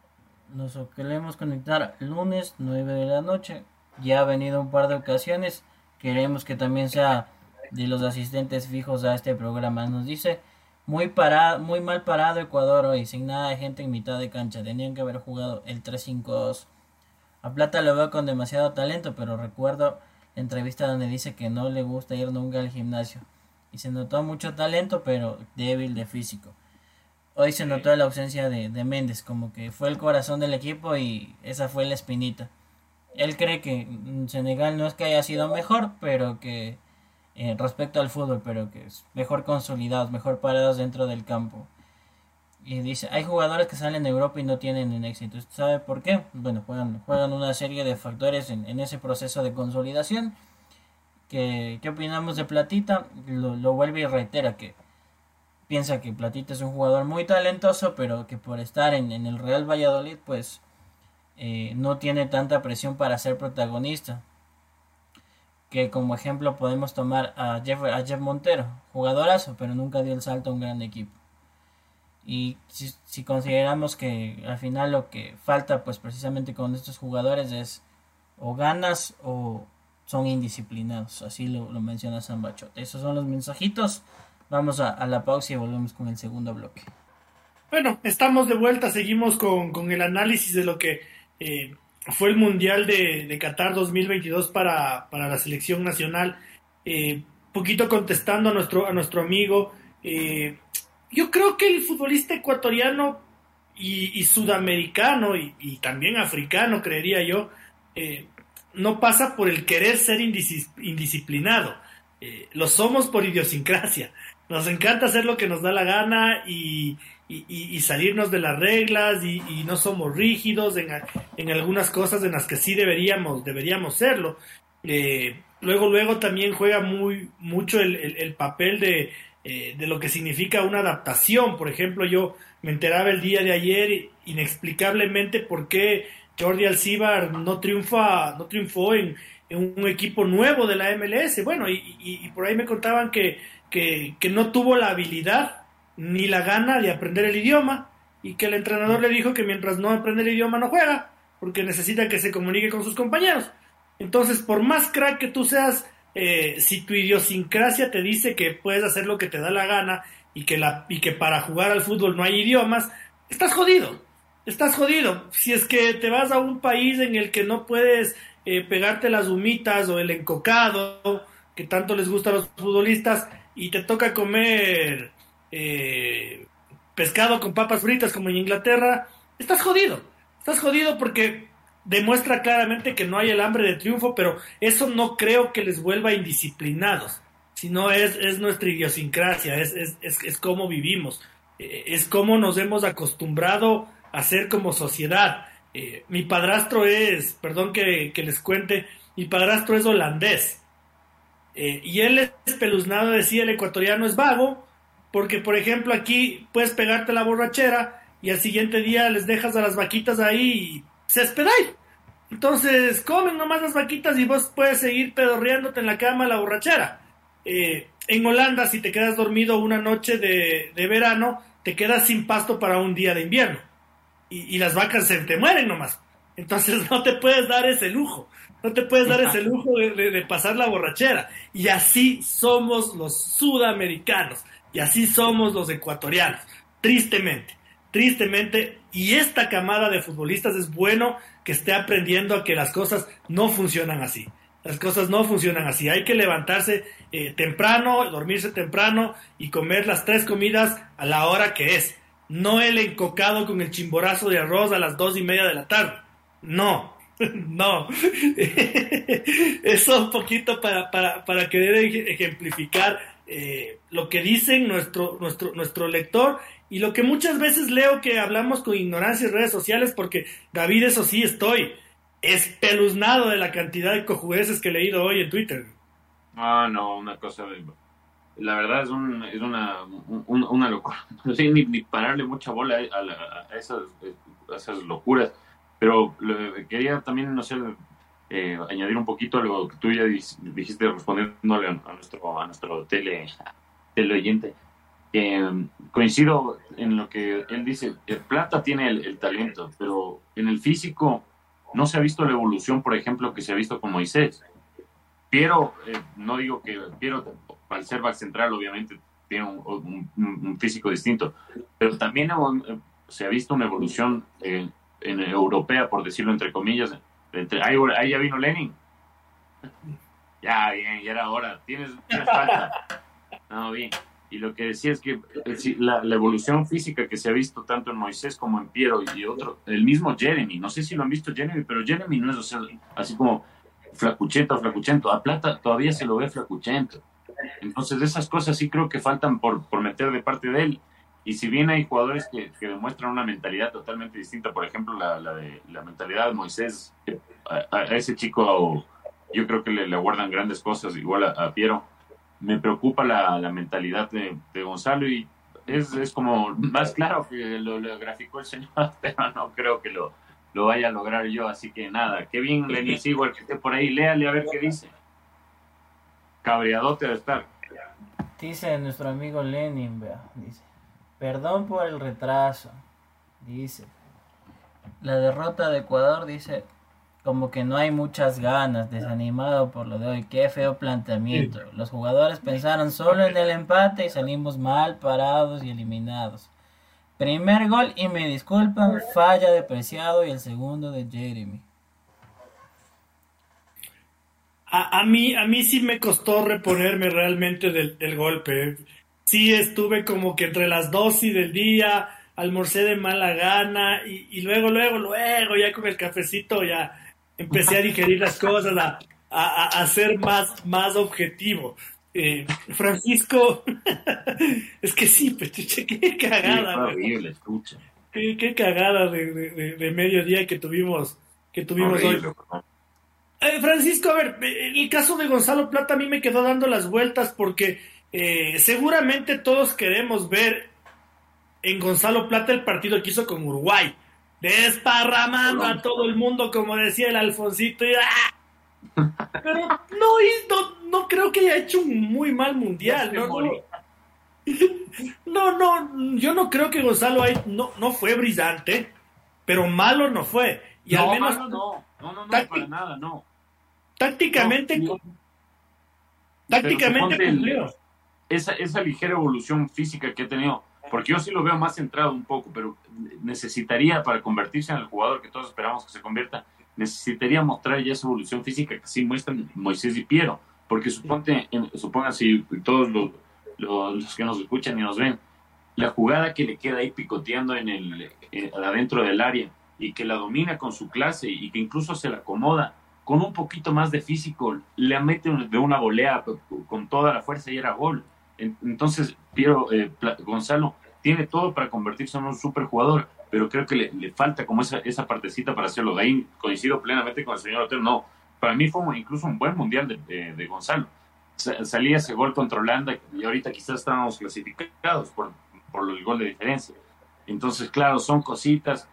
Nos queremos conectar lunes 9 de la noche. Ya ha venido un par de ocasiones. Queremos que también sea de los asistentes fijos a este programa. Nos dice, muy, parado, muy mal parado Ecuador hoy, sin nada de gente en mitad de cancha. Tenían que haber jugado el 3-5-2. A Plata lo veo con demasiado talento, pero recuerdo la entrevista donde dice que no le gusta ir nunca al gimnasio. Y se notó mucho talento, pero débil de físico. Hoy se notó la ausencia de, de Méndez, como que fue el corazón del equipo y esa fue la espinita. Él cree que Senegal no es que haya sido mejor, pero que eh, respecto al fútbol, pero que es mejor consolidados, mejor parados dentro del campo. Y dice, hay jugadores que salen de Europa y no tienen en éxito. ¿Usted sabe por qué? Bueno, juegan, juegan una serie de factores en, ese proceso de consolidación. ¿Qué, ¿Qué, opinamos de Platita? Lo, lo, vuelve y reitera que piensa que Platita es un jugador muy talentoso, pero que por estar en, en el Real Valladolid, pues eh, no tiene tanta presión para ser protagonista que como ejemplo podemos tomar a Jeff, a Jeff Montero, jugadorazo, pero nunca dio el salto a un gran equipo. Y si, consideramos que al final lo que falta pues precisamente con estos jugadores es o ganas o son indisciplinados, así lo, menciona San Bachote. Esos son los mensajitos. Vamos a, la pausa y volvemos con el segundo bloque. Bueno, estamos de vuelta, seguimos con, con el análisis de lo que eh, fue el Mundial de, de Qatar 2022 para, para, la selección nacional. Eh, poquito contestando a nuestro, a nuestro amigo, eh, yo creo que el futbolista ecuatoriano y, sudamericano y, también africano, creería yo, eh, no pasa por el querer ser indisciplinado. lo somos por idiosincrasia. Nos encanta hacer lo que nos da la gana y, y, salirnos de las reglas y, no somos rígidos en, algunas cosas en las que sí deberíamos, deberíamos serlo. Eh, luego, luego también juega muy, mucho el, el, papel de, eh, de, lo que significa una adaptación. Por ejemplo, yo me enteraba el día de ayer inexplicablemente por qué Jordi Alcibar no, triunfa, no triunfó en, en un equipo nuevo de la MLS. Bueno, y, por ahí me contaban que, que no tuvo la habilidad ni la gana de aprender el idioma y que el entrenador le dijo que mientras no aprende el idioma no juega, porque necesita que se comunique con sus compañeros. Entonces, por más crack que tú seas, eh, si tu idiosincrasia te dice que puedes hacer lo que te da la gana y que, la, y que para jugar al fútbol no hay idiomas, estás jodido. Estás jodido. Si es que te vas a un país en el que no puedes eh, pegarte las humitas o el encocado que tanto les gusta a los futbolistas y te toca comer eh, pescado con papas fritas como en Inglaterra, estás jodido. Estás jodido porque demuestra claramente que no hay el hambre de triunfo, pero eso no creo que les vuelva indisciplinados, sino es, es nuestra idiosincrasia, es, es, es, cómo vivimos, eh, es cómo nos hemos acostumbrado a ser como sociedad. Eh, mi padrastro es, perdón que, les cuente, mi padrastro es holandés. y él es espeluznado, decía el ecuatoriano es vago, porque, por ejemplo, aquí puedes pegarte la borrachera y al siguiente día les dejas a las vaquitas ahí y se espedáis. Entonces, comen nomás las vaquitas y vos puedes seguir pedorreándote en la cama la borrachera. Eh, en Holanda, si te quedas dormido una noche de, verano, te quedas sin pasto para un día de invierno. Y, las vacas se te mueren nomás. Entonces no te puedes dar ese lujo. No te puedes dar ese lujo de pasar la borrachera. Y así somos los sudamericanos. Y así somos los ecuatorianos, tristemente, tristemente. Y esta camada de futbolistas es bueno que esté aprendiendo a que las cosas no funcionan así. Las cosas no funcionan así. Hay que levantarse eh, temprano, dormirse temprano y comer las tres comidas a la hora que es. No el encocado con el chimborazo de arroz a las dos y media de la tarde. No, no, eso un poquito para, para, para querer ejemplificar eh, lo que dicen nuestro, nuestro, nuestro lector y lo que muchas veces leo que hablamos con ignorancia en redes sociales, porque David, eso sí, estoy espeluznado de la cantidad de cojudeces que he leído hoy en Twitter. Ah, no, una cosa, la verdad es, un, una, una locura. No ni, pararle mucha bola a, a, esas, a esas locuras, pero quería también, no eh, añadir un poquito a lo que tú ya dijiste respondiéndole a nuestro, a nuestro tele, teleoyente. Eh, coincido en lo que él dice, el Plata tiene el, talento, pero en el físico no se ha visto la evolución, por ejemplo, que se ha visto con Moisés. Piero, eh, no digo que Piero, al ser back central, obviamente tiene un, físico distinto, pero también eh, se ha visto una evolución en europea, por decirlo entre comillas, ahí, ya vino Lenin. Ya, bien, ya era hora. Tienes, falta. No, bien. Y lo que decía es que eh, la, evolución física que se ha visto tanto en Moisés como en Piero y otro, el mismo Jeremy, no sé si lo han visto Jeremy, pero Jeremy no es así como flacuchento, flacuchento. A Plata todavía se lo ve flacuchento. Entonces, esas cosas sí creo que faltan por, por meter de parte de él. Y si bien hay jugadores que, demuestran una mentalidad totalmente distinta, por ejemplo, la, de, la mentalidad de Moisés, a, ese chico yo creo que le, le guardan grandes cosas, igual a, Piero. Me preocupa la, mentalidad de, Gonzalo y es, es, como más claro que lo, graficó el señor, pero no creo que lo, lo vaya a lograr yo. Así que nada, qué bien Lenin igual que esté por ahí, léale a ver qué dice. Cabreadote de estar. Dice nuestro amigo Lenin, vea, dice. Perdón por el retraso, dice. La derrota de Ecuador dice como que no hay muchas ganas, desanimado por lo de hoy. Qué feo planteamiento. Los jugadores pensaron solo en el empate y salimos mal parados y eliminados. Primer gol y me disculpan, falla de Preciado y el segundo de Jeremy. A, mí, a mí sí me costó reponerme realmente del, del golpe sí estuve como que entre las dosis del día, almorcé de mala gana y, luego, luego, luego, ya con el cafecito ya empecé a digerir las cosas, a, a, ser más, más objetivo. Eh, Francisco, es que sí, pechuche, qué cagada. Qué, cagada de, de, mediodía que tuvimos, que tuvimos hoy. Eh, Francisco, a ver, el caso de Gonzalo Plata a mí me quedó dando las vueltas porque eh, seguramente todos queremos ver en Gonzalo Plata el partido que hizo con Uruguay, desparramando a todo el mundo, como decía el Alfonsito. ¡ah! Pero no, no, creo que haya hecho un muy mal mundial. No, no, yo no creo que Gonzalo no, no fue brillante, pero malo no fue. Y al menos. no, no, no, para nada, no. Tácticamente. tácticamente cumplió esa, esa ligera evolución física que ha tenido, porque yo sí lo veo más centrado un poco, pero necesitaría para convertirse en el jugador que todos esperamos que se convierta, necesitaría mostrar ya esa evolución física que sí muestran Moisés y Piero, porque suponte, supongan si todos los, los, que nos escuchan y nos ven, la jugada que le queda ahí picoteando en el, eh, adentro del área y que la domina con su clase y que incluso se la acomoda con un poquito más de físico, le mete de una volea con toda la fuerza y era gol. Entonces, Piero eh, Gonzalo tiene todo para convertirse en un superjugador, pero creo que le, falta como esa, esa partecita para hacerlo. De ahí coincido plenamente con el señor Otero. No, para mí fue incluso un buen mundial de, de, Gonzalo. Salía ese gol contra Holanda y ahorita quizás estábamos clasificados por, por el gol de diferencia. Entonces, claro, son cositas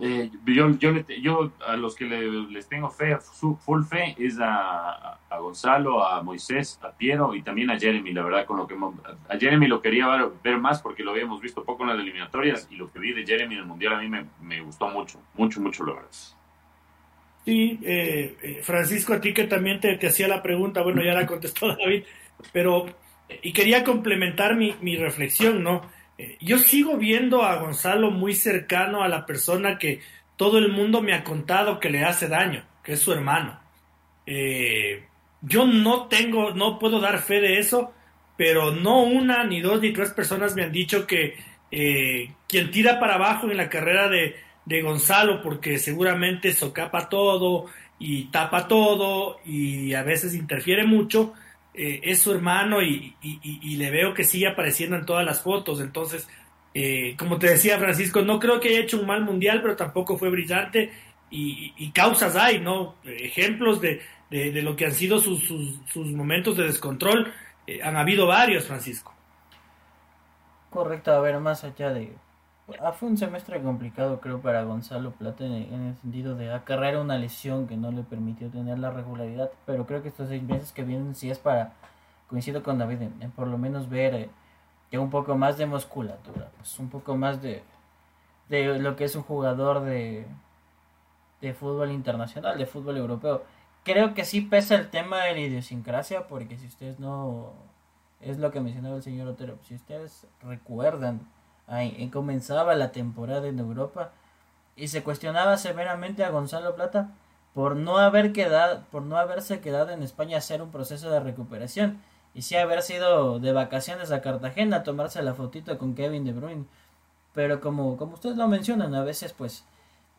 eh, yo, yo, yo, a los que les tengo fe, full fe, es a, a, Gonzalo, a Moisés, a Piero y también a Jeremy, la verdad, con lo que a Jeremy lo quería ver, más porque lo habíamos visto poco en las eliminatorias y lo que vi de Jeremy en el Mundial a mí me, me gustó mucho, mucho, mucho, lo verdad. Sí, eh, eh, Francisco, a ti que también te, te, hacía la pregunta, bueno, ya la contestó David, pero, y quería complementar mi, mi reflexión, ¿no? Eh, yo sigo viendo a Gonzalo muy cercano a la persona que todo el mundo me ha contado que le hace daño, que es su hermano. Eh, yo no tengo, no puedo dar fe de eso, pero no una, ni dos, ni tres personas me han dicho que eh, quien tira para abajo en la carrera de, de Gonzalo porque seguramente socapa todo y tapa todo y a veces interfiere mucho, eh, es su hermano y, le veo que sigue apareciendo en todas las fotos. Entonces, eh, como te decía Francisco, no creo que haya hecho un mal mundial, pero tampoco fue brillante y, causas hay, ¿no? Ejemplos de, de, lo que han sido sus, sus, momentos de descontrol, eh, han habido varios, Francisco. Correcto, a ver, más allá de... Ah, fue un semestre complicado, creo, para Gonzalo Plata en, el sentido de acarrear una lesión que no le permitió tener la regularidad, pero creo que estos seis meses que vienen sí es para, coincido con David, en, por lo menos ver eh, un poco más de musculatura, pues un poco más de, de lo que es un jugador de, de fútbol internacional, de fútbol europeo. Creo que sí pesa el tema de la idiosincrasia, porque si ustedes no, es lo que mencionaba el señor Otero, si ustedes recuerdan, comenzaba la temporada en Europa y se cuestionaba severamente a Gonzalo Plata por no haber quedado, por no haberse quedado en España a hacer un proceso de recuperación y sí haber sido de vacaciones a Cartagena a tomarse la fotito con Kevin De Bruyne. Pero como, como ustedes lo mencionan, a veces pues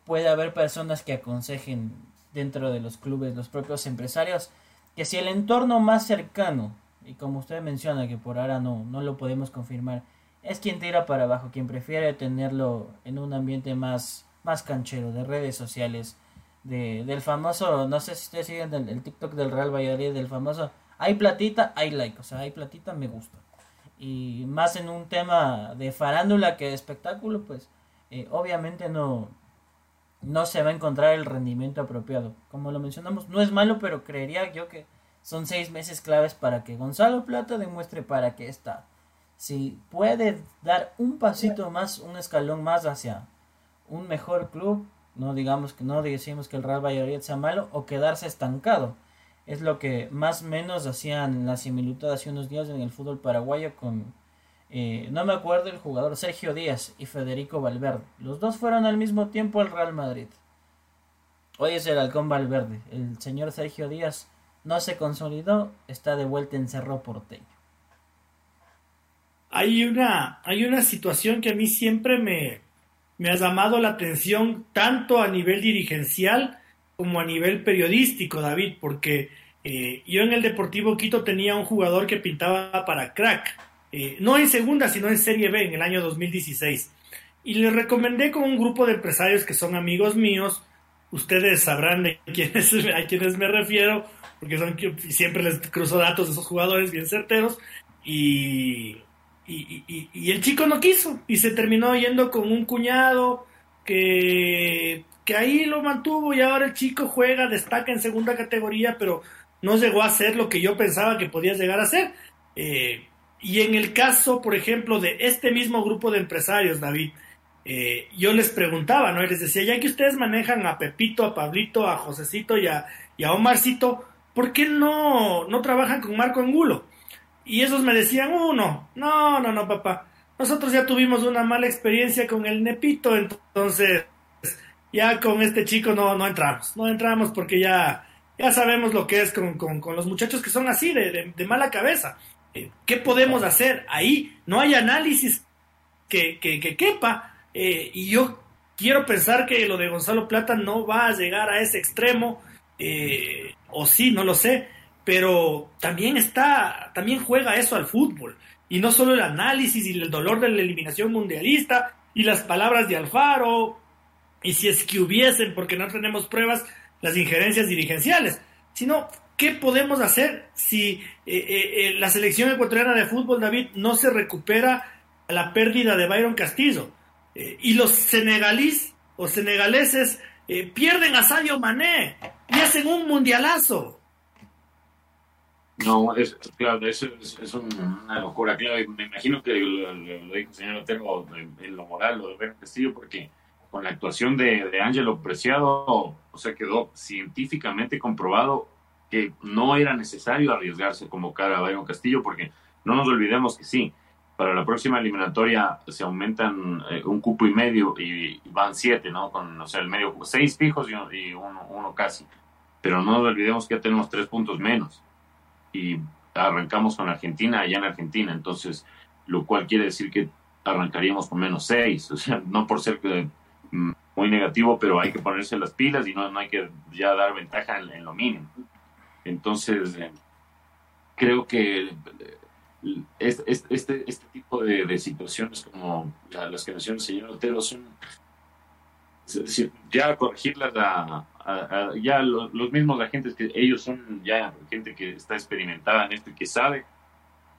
puede haber personas que aconsejen dentro de los clubes, los propios empresarios, que si el entorno más cercano, y como usted menciona que por ahora no, no lo podemos confirmar, es quien tira para abajo, quien prefiere tenerlo en un ambiente más, más canchero, de redes sociales, de, del famoso, no sé si ustedes siguen el, TikTok del Real Valladolid, del famoso, hay platita, hay like, o sea, hay platita, me gusta. Y más en un tema de farándula que de espectáculo, pues eh, obviamente no, no se va a encontrar el rendimiento apropiado. Como lo mencionamos, no es malo, pero creería yo que son seis meses claves para que Gonzalo Plata demuestre para qué está. Si puede dar un pasito más, un escalón más hacia un mejor club, no digamos que no decimos que el Real Valladolid sea malo o quedarse estancado. Es lo que más o menos hacían la similitud hace unos días en el fútbol paraguayo con eh, no me acuerdo el jugador Sergio Díaz y Federico Valverde. Los dos fueron al mismo tiempo al Real Madrid. Hoy es el halcón Valverde. El señor Sergio Díaz no se consolidó, está de vuelta en Cerro Porteño. Hay una, hay una situación que a mí siempre me, me ha llamado la atención, tanto a nivel dirigencial como a nivel periodístico, David, porque eh, yo en el Deportivo Quito tenía un jugador que pintaba para crack eh, no en segunda, sino en Serie B en el año 2016. Y le recomendé con un grupo de empresarios que son amigos míos. Ustedes sabrán de quiénes, a quiénes me refiero, porque son, siempre les cruzo datos de esos jugadores bien certeros. Y, y, y, el chico no quiso y se terminó yendo con un cuñado que, que ahí lo mantuvo y ahora el chico juega, destaca en segunda categoría, pero no llegó a ser lo que yo pensaba que podía llegar a ser. Eh, y en el caso, por ejemplo, de este mismo grupo de empresarios, David, eh, yo les preguntaba, ¿no? Y les decía, ya que ustedes manejan a Pepito, a Pablito, a Josecito y a, y a Omarcito, ¿por qué no, no trabajan con Marco Angulo? Y esos me decían, uno, no, no, no, papá, nosotros ya tuvimos una mala experiencia con el Nepito, entonces ya con este chico no, no entramos, no entramos porque ya, ya sabemos lo que es con, con, los muchachos que son así, de, de mala cabeza. Eh, ¿Qué podemos hacer? Ahí no hay análisis que, que, quepa. Eh, y yo quiero pensar que lo de Gonzalo Plata no va a llegar a ese extremo. Eh, o sí, no lo sé. Pero también está, también juega eso al fútbol. Y no solo el análisis y el dolor de la eliminación mundialista y las palabras de Alfaro. Y si es que hubiesen, porque no tenemos pruebas, las injerencias dirigenciales. Sino ¿Qué podemos hacer si eh, eh, eh, la selección ecuatoriana de fútbol, David, no se recupera a la pérdida de Byron Castillo? y los senegalíes o senegaleses pierden a Sadio Mané y hacen un mundialazo. No, es, claro, eso es, una locura. Claro, me imagino que lo, dijo el señor Otero en, lo moral, lo de Byron Castillo, porque con la actuación de, de Ángelo Preciado, o sea, quedó científicamente comprobado que no era necesario arriesgarse convocar a Byron Castillo, porque no nos olvidemos que sí, para la próxima eliminatoria se aumentan eh, un cupo y medio y, van siete, ¿no? Con, o sea, el medio, seis fijos y, uno, uno, casi. Pero no nos olvidemos que ya tenemos tres puntos menos. Y arrancamos con Argentina allá en Argentina, entonces, lo cual quiere decir que arrancaríamos con menos seis, o sea, no por ser que, mm, muy negativo, pero hay que ponerse las pilas y no, no hay que ya dar ventaja en, lo mínimo. Entonces, eh, creo que este, este, este, tipo de, situaciones como las que mencionó el señor Otero son ya corregirlas a, ya los, mismos agentes que ellos son ya gente que está experimentada en esto y que sabe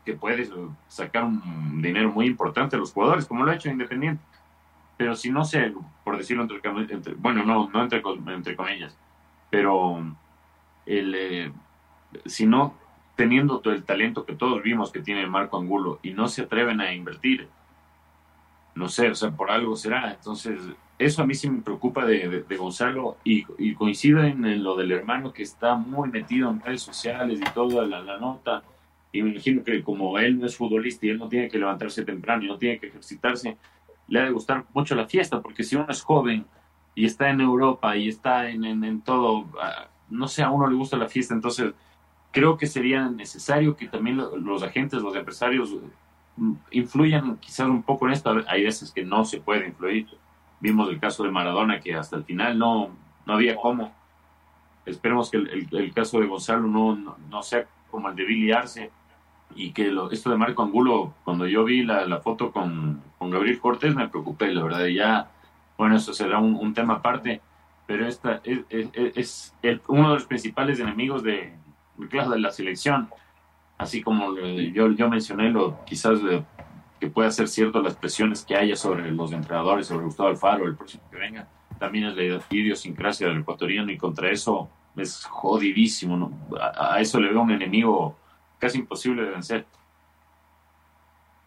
que puede sacar un dinero muy importante a los jugadores, como lo ha hecho Independiente. Pero si no sé, por decirlo entre, bueno, no, no entre, entre comillas, pero el, eh, si no teniendo todo el talento que todos vimos que tiene Marco Angulo y no se atreven a invertir, no sé, o sea, por algo será. Entonces, eso a mí sí me preocupa de, Gonzalo y, coincide en, lo del hermano que está muy metido en redes sociales y toda la, nota. Y me imagino que como él no es futbolista y él no tiene que levantarse temprano y no tiene que ejercitarse, le ha de gustar mucho la fiesta, porque si uno es joven y está en Europa y está en, en, en todo, ah, no sé, a uno le gusta la fiesta, entonces creo que sería necesario que también los agentes, los empresarios mm, influyan quizás un poco en esto. Hay veces que no se puede influir. Vimos el caso de Maradona que hasta el final no, no había cómo. Esperemos que el, caso de Gonzalo no, no, sea como el de Billy Arce y que lo, esto de Marco Angulo, cuando yo vi la, foto con, con, Gabriel Cortés me preocupé, la verdad. ya, bueno, eso será un, tema aparte, pero esta es, es, uno de los principales enemigos de, claro, de la selección, así como yo, yo mencioné, lo quizás que pueda ser cierto las presiones que haya sobre los entrenadores, sobre Gustavo Alfaro, el próximo que venga, también es la idiosincrasia del ecuatoriano y contra eso es jodidísimo, ¿no? a, eso le veo un enemigo casi imposible de vencer.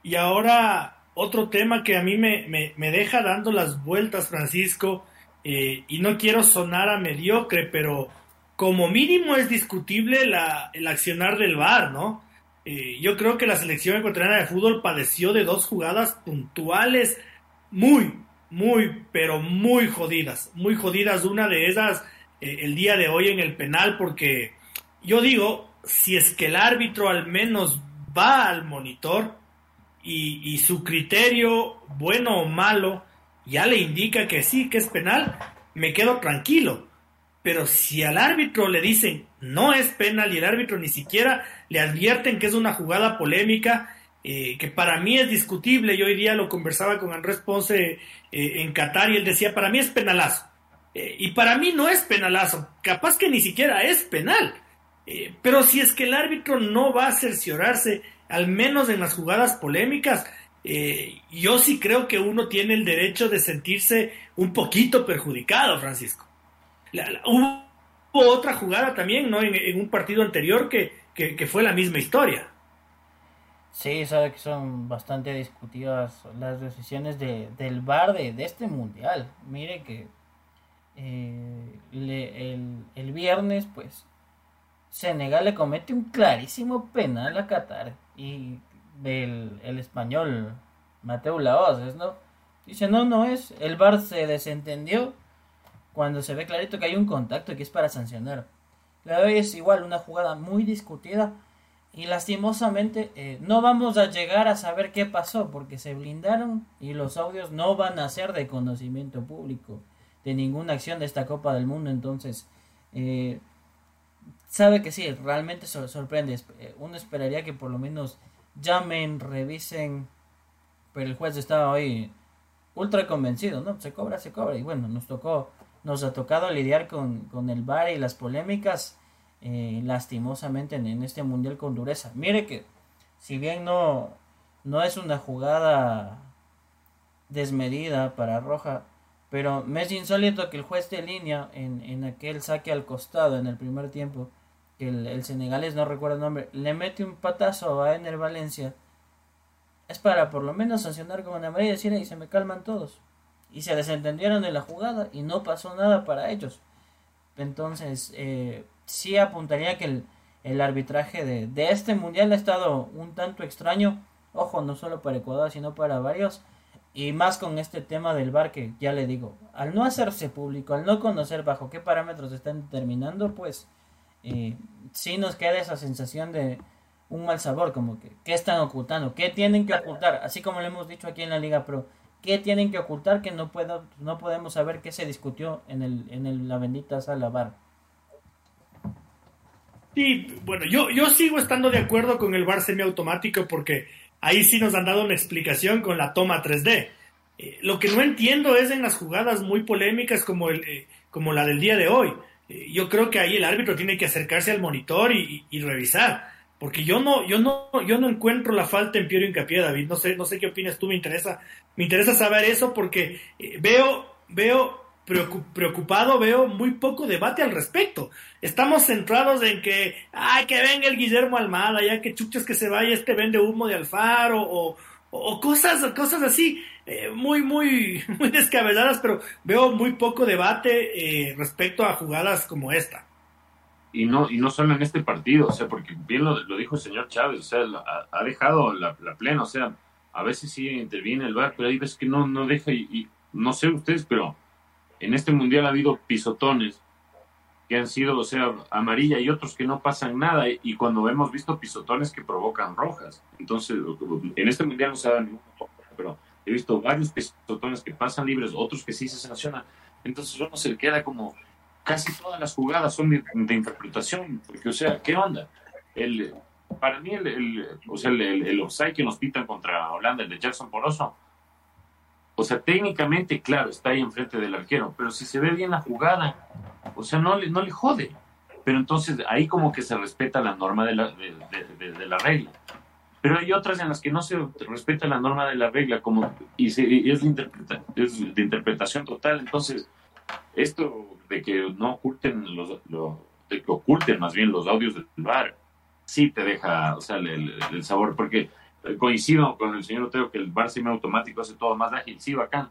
Y ahora otro tema que a mí me, me, deja dando las vueltas, Francisco, eh, y no quiero sonar a mediocre, pero como mínimo es discutible la, el accionar del VAR, ¿no? Eh, yo creo que la selección ecuatoriana de fútbol padeció de dos jugadas puntuales muy, muy, pero muy jodidas. Muy jodidas. Una de esas eh, el día de hoy en el penal, porque yo digo, si es que el árbitro al menos va al monitor y, y su criterio, bueno o malo, ya le indica que sí, que es penal, me quedo tranquilo pero si al árbitro le dicen no es penal y el árbitro ni siquiera le advierten que es una jugada polémica, eh, que para mí es discutible, yo hoy día lo conversaba con Andrés Ponce eh, en Qatar y él decía, para mí es penalazo. Eh, y para mí no es penalazo, capaz que ni siquiera es penal. pero si es que el árbitro no va a cerciorarse, al menos en las jugadas polémicas, yo sí creo que uno tiene el derecho de sentirse un poquito perjudicado, Francisco hubo otra jugada también, ¿no? En, un partido anterior que, fue la misma historia. Sí, sabe que son bastante discutidas las decisiones de, del VAR de, este mundial. Mire que eh, el, el, viernes, pues, Senegal le comete un clarísimo penal a Qatar y del el español Mateo Laos, ¿no? Dice, no, no es, el VAR se desentendió cuando se ve clarito que hay un contacto que es para sancionar. La hoy es igual una jugada muy discutida y lastimosamente eh, no vamos a llegar a saber qué pasó porque se blindaron y los audios no van a ser de conocimiento público de ninguna acción de esta Copa del Mundo. Entonces, eh, sabe que sí, realmente sorprende. Eh, uno esperaría que por lo menos llamen, revisen, pero el juez estaba hoy ultra convencido, ¿no? Se cobra, se cobra y bueno, nos tocó nos ha tocado lidiar con, el VAR y las polémicas eh, lastimosamente en, este mundial con dureza. Mire que si bien no, no es una jugada desmedida para Roja, pero me es insólito que el juez de línea en, aquel saque al costado en el primer tiempo, que el, senegalés no recuerdo el nombre, le mete un patazo a Ener Valencia. Es para por lo menos sancionar con una amarilla y decir, y se me calman todos y se desentendieron de la jugada y no pasó nada para ellos. Entonces, eh, sí apuntaría que el, arbitraje de, este mundial ha estado un tanto extraño. Ojo, no solo para Ecuador, sino para varios. Y más con este tema del VAR que ya le digo, al no hacerse público, al no conocer bajo qué parámetros están determinando, pues eh, sí nos queda esa sensación de un mal sabor, como que qué están ocultando, qué tienen que ocultar, así como lo hemos dicho aquí en la Liga Pro ¿Qué tienen que ocultar que no, puedo, no podemos saber qué se discutió en, el, en la bendita sala bar? Sí, bueno, yo, yo sigo estando de acuerdo con el bar semiautomático porque ahí sí nos han dado una explicación con la toma 3D. Eh, lo que no entiendo es en las jugadas muy polémicas como, el, eh, como la del día de hoy. Eh, yo creo que ahí el árbitro tiene que acercarse al monitor y, revisar. Porque yo no, yo no, yo no encuentro la falta en Piero Hincapié, David. No sé, no sé qué opinas tú, me interesa, me interesa saber eso porque veo, veo preocupado, veo muy poco debate al respecto. Estamos centrados en que, ay, que venga el Guillermo Almada, ya que chuchas que se vaya este vende humo de Alfaro o, o cosas, cosas así, eh, muy, muy, muy descabelladas, pero veo muy poco debate eh, respecto a jugadas como esta. Y no, y no solo en este partido, o sea, porque bien lo, dijo el señor Chávez, o sea, ha, dejado la, plena, o sea, a veces sí interviene el VAR, pero hay veces que no, no deja, y, no sé ustedes, pero en este mundial ha habido pisotones que han sido, o sea, amarilla y otros que no pasan nada. Y cuando hemos visto pisotones que provocan rojas. Entonces, en este mundial no se ha dado pero he visto varios pisotones que pasan libres, otros que sí se sancionan. Entonces uno se queda como, casi todas las jugadas son de, interpretación, porque, o sea, ¿qué onda? El, para mí, el, el o sea, el, el, que nos pitan contra Holanda, el de Jackson Poroso, o sea, técnicamente, claro, está ahí enfrente del arquero, pero si se ve bien la jugada, o sea, no le, no le jode. Pero entonces ahí como que se respeta la norma de la, de, la regla. Pero hay otras en las que no se respeta la norma de la regla como y, es, de interpreta, es de interpretación total. Entonces, esto de que no oculten los, de que oculten más bien los audios del bar, sí te deja, o sea, el, sabor, porque coincido con el señor Otero que el bar automático hace todo más ágil, sí, bacán.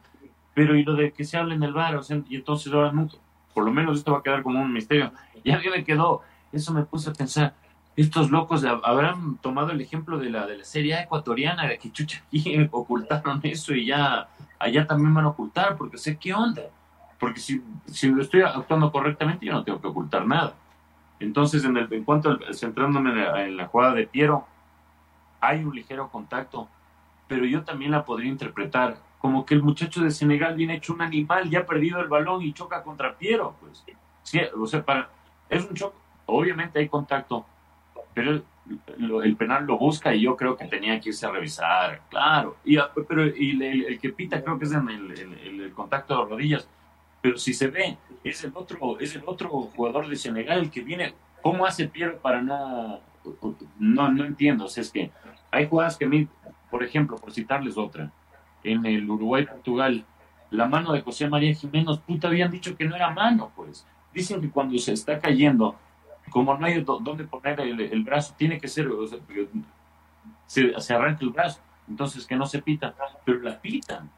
Pero y lo de que se hable en el bar, o sea, y entonces ahora nunca, por lo menos esto va a quedar como un misterio. Y a mí me quedó, eso me puse a pensar, estos locos habrán tomado el ejemplo de la, de la serie ecuatoriana, de que chucha ocultaron eso y ya allá también van a ocultar, porque sé qué onda. Porque si, si lo estoy actuando correctamente, yo no tengo que ocultar nada. Entonces, en, el, en cuanto centrándome en la jugada de Piero, hay un ligero contacto, pero yo también la podría interpretar como que el muchacho de Senegal viene hecho un animal, ya ha perdido el balón y choca contra Piero, pues. Sí, o sea, para, es un choque, obviamente hay contacto, pero el, penal lo busca y yo creo que tenía que irse a revisar, claro. Y, pero y el, que pita creo que es en el, contacto de rodillas, pero si se ve, es el otro, es el otro jugador de Senegal que viene. ¿Cómo hace Piero para nada? No, no entiendo. O es que hay jugadas que a mí, por ejemplo, por citarles otra, en el Uruguay-Portugal, la mano de José María Jiménez, puta, habían dicho que no era mano, pues. Dicen que cuando se está cayendo, como no hay dónde poner el, brazo, tiene que ser, se, arranca el brazo, entonces que no se pita, pero la pitan,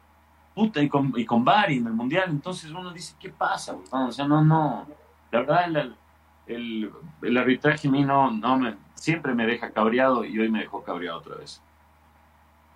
puta, y con, y con Bari en el Mundial, entonces uno dice, ¿qué pasa? o sea, no, no, la verdad, el, el, arbitraje a mí no, no me, siempre me deja cabreado y hoy me dejó cabreado otra vez.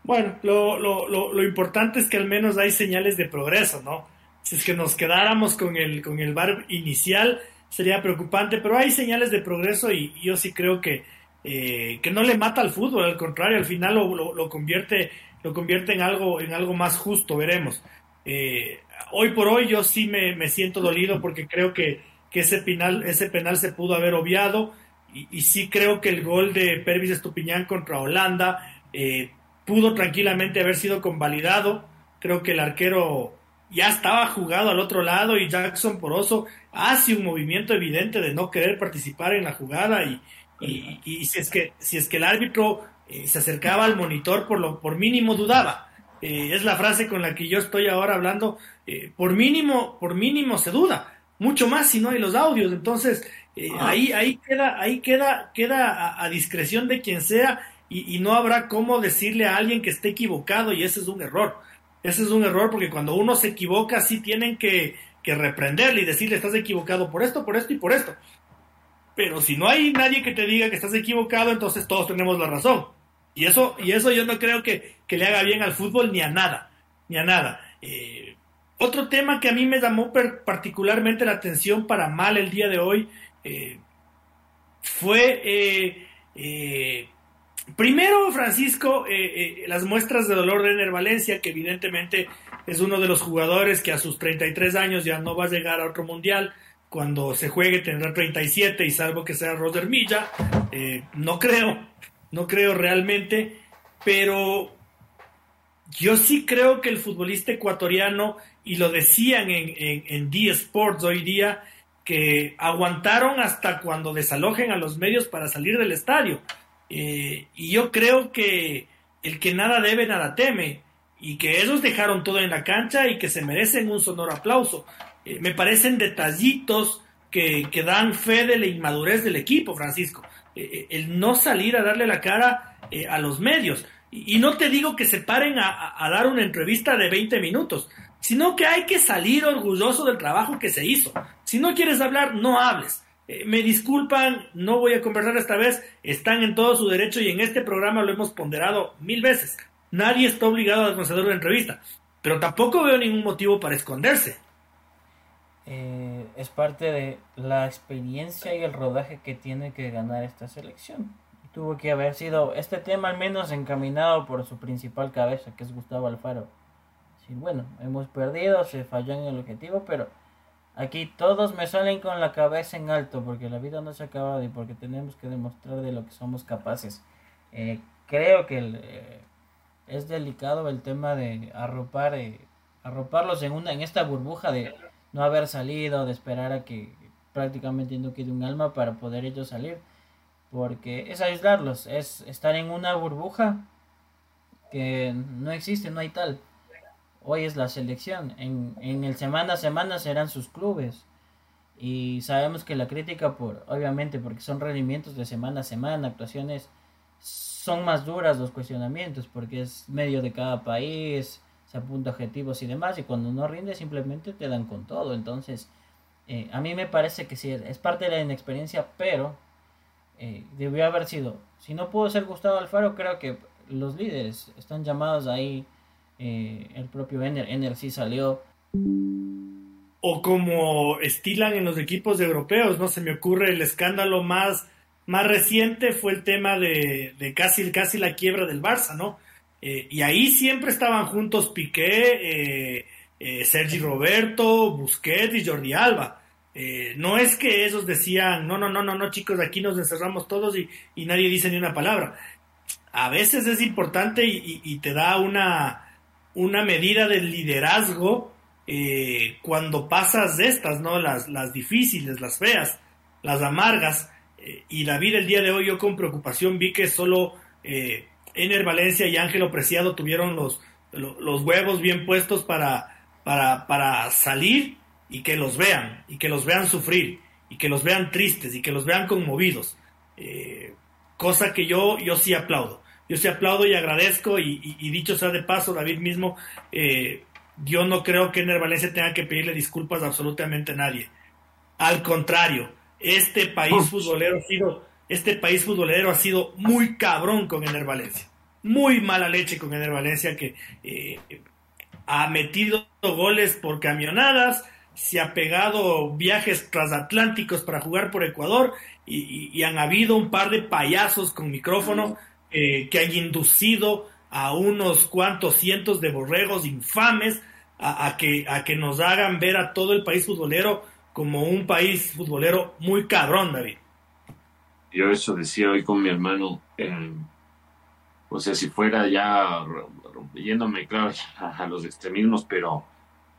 Bueno, lo, lo, lo, importante es que al menos hay señales de progreso, ¿no? Si es que nos quedáramos con el, con el bar inicial, sería preocupante, pero hay señales de progreso y, yo sí creo que, eh, que no le mata al fútbol, al contrario, al final lo, lo, convierte, lo convierte en algo, en algo más justo, veremos. Eh, hoy por hoy yo sí me, me siento dolido porque creo que, que, ese, penal, ese penal se pudo haber obviado y, y sí creo que el gol de Pervis Estupiñán contra Holanda eh, pudo tranquilamente haber sido convalidado. Creo que el arquero ya estaba jugado al otro lado y Jackson Poroso hace un movimiento evidente de no querer participar en la jugada y, y, si es que si es que el árbitro eh, se acercaba al monitor por lo por mínimo dudaba eh, es la frase con la que yo estoy ahora hablando eh, por mínimo por mínimo se duda mucho más si no hay los audios entonces ahí ahí queda ahí queda queda a discreción de quien sea y, no habrá cómo decirle a alguien que esté equivocado y ese es un error. Ese es un error porque cuando uno se equivoca sí tienen que, que reprenderle y decirle estás equivocado por esto, por esto y por esto. Pero si no hay nadie que te diga que estás equivocado, entonces todos tenemos la razón. Y eso, y eso yo no creo que, que le haga bien al fútbol ni a nada, ni a nada. Eh, otro tema que a mí me llamó particularmente la atención para mal el día de hoy eh, fue eh, Primero, Francisco, eh, eh, las muestras de dolor de Ener Valencia, que evidentemente es uno de los jugadores que a sus 33 años ya no va a llegar a otro mundial. Cuando se juegue tendrá 37 y salvo que sea Roder Milla, eh, no creo, no creo realmente, pero yo sí creo que el futbolista ecuatoriano, y lo decían en, en, D Sports hoy día, que aguantaron hasta cuando desalojen a los medios para salir del estadio. Eh, y yo creo que el que nada debe, nada teme, y que ellos dejaron todo en la cancha y que se merecen un sonoro aplauso. Eh, me parecen detallitos que, que, dan fe de la inmadurez del equipo, Francisco. Eh, el no salir a darle la cara a los medios. Y, no te digo que se paren a, dar una entrevista de 20 minutos, sino que hay que salir orgulloso del trabajo que se hizo. Si no quieres hablar, no hables. Eh, me disculpan, no voy a conversar esta vez, están en todo su derecho y en este programa lo hemos ponderado mil veces. Nadie está obligado a conceder una entrevista, pero tampoco veo ningún motivo para esconderse. Eh, es parte de la experiencia y el rodaje que tiene que ganar esta selección. Tuvo que haber sido este tema al menos encaminado por su principal cabeza, que es Gustavo Alfaro. Sí, bueno, hemos perdido, se falló en el objetivo, pero Aquí todos me salen con la cabeza en alto porque la vida no se ha acabado y porque tenemos que demostrar de lo que somos capaces. Eh, creo que eh, es delicado el tema de arropar, eh, arroparlos en, una, en esta burbuja de no haber salido, de esperar a que prácticamente no quede un alma para poder ellos salir. Porque es aislarlos, es estar en una burbuja que no existe, no hay tal hoy es la selección. En, en el semana a semana serán sus clubes. Y sabemos que la crítica, por obviamente, porque son rendimientos de semana a semana, actuaciones, son más duras los cuestionamientos, porque es medio de cada país, se apunta objetivos y demás, y cuando no rinde simplemente te dan con todo. Entonces, eh, a mí me parece que sí, es parte de la inexperiencia, pero eh, debió haber sido. Si no pudo ser Gustavo Alfaro, creo que los líderes están llamados ahí eh, el propio Ener, Ener sí salió. O como estilan en los equipos europeos, ¿no? Se me ocurre el escándalo más, más reciente fue el tema de, casi, casi la quiebra del Barça, ¿no? Eh, y ahí siempre estaban juntos Piqué, eh, Sergi Roberto, Busquets y Jordi Alba. no es que ellos decían, no, no, no, no, no, chicos, aquí nos encerramos todos y, nadie dice ni una palabra. A veces es importante y te da una, una medida del liderazgo eh, cuando pasas de estas, ¿no? Las, las difíciles, las feas, las amargas. Eh, y David, el día de hoy, yo con preocupación vi que solo eh, Ener Valencia y Ángelo Preciado tuvieron los, los, huevos bien puestos para, para, para salir y que los vean, y que los vean sufrir, y que los vean tristes, y que los vean conmovidos. cosa que yo, yo sí aplaudo yo sí aplaudo y agradezco y, dicho sea de paso, David mismo, eh, yo no creo que Ener Valencia tenga que pedirle disculpas a absolutamente nadie. Al contrario, este país futbolero ha sido, este país futbolero ha sido muy cabrón con Ener Valencia. Muy mala leche con Ener Valencia que eh, ha metido goles por camionadas, se ha pegado viajes transatlánticos para jugar por Ecuador y han habido un par de payasos con micrófono que han inducido a unos cuantos cientos de borregos infames a, que, a que nos hagan ver a todo el país futbolero como un país futbolero muy cabrón, David. Yo eso decía hoy con mi hermano, o sea, si fuera ya yéndome, claro, a los extremismos, pero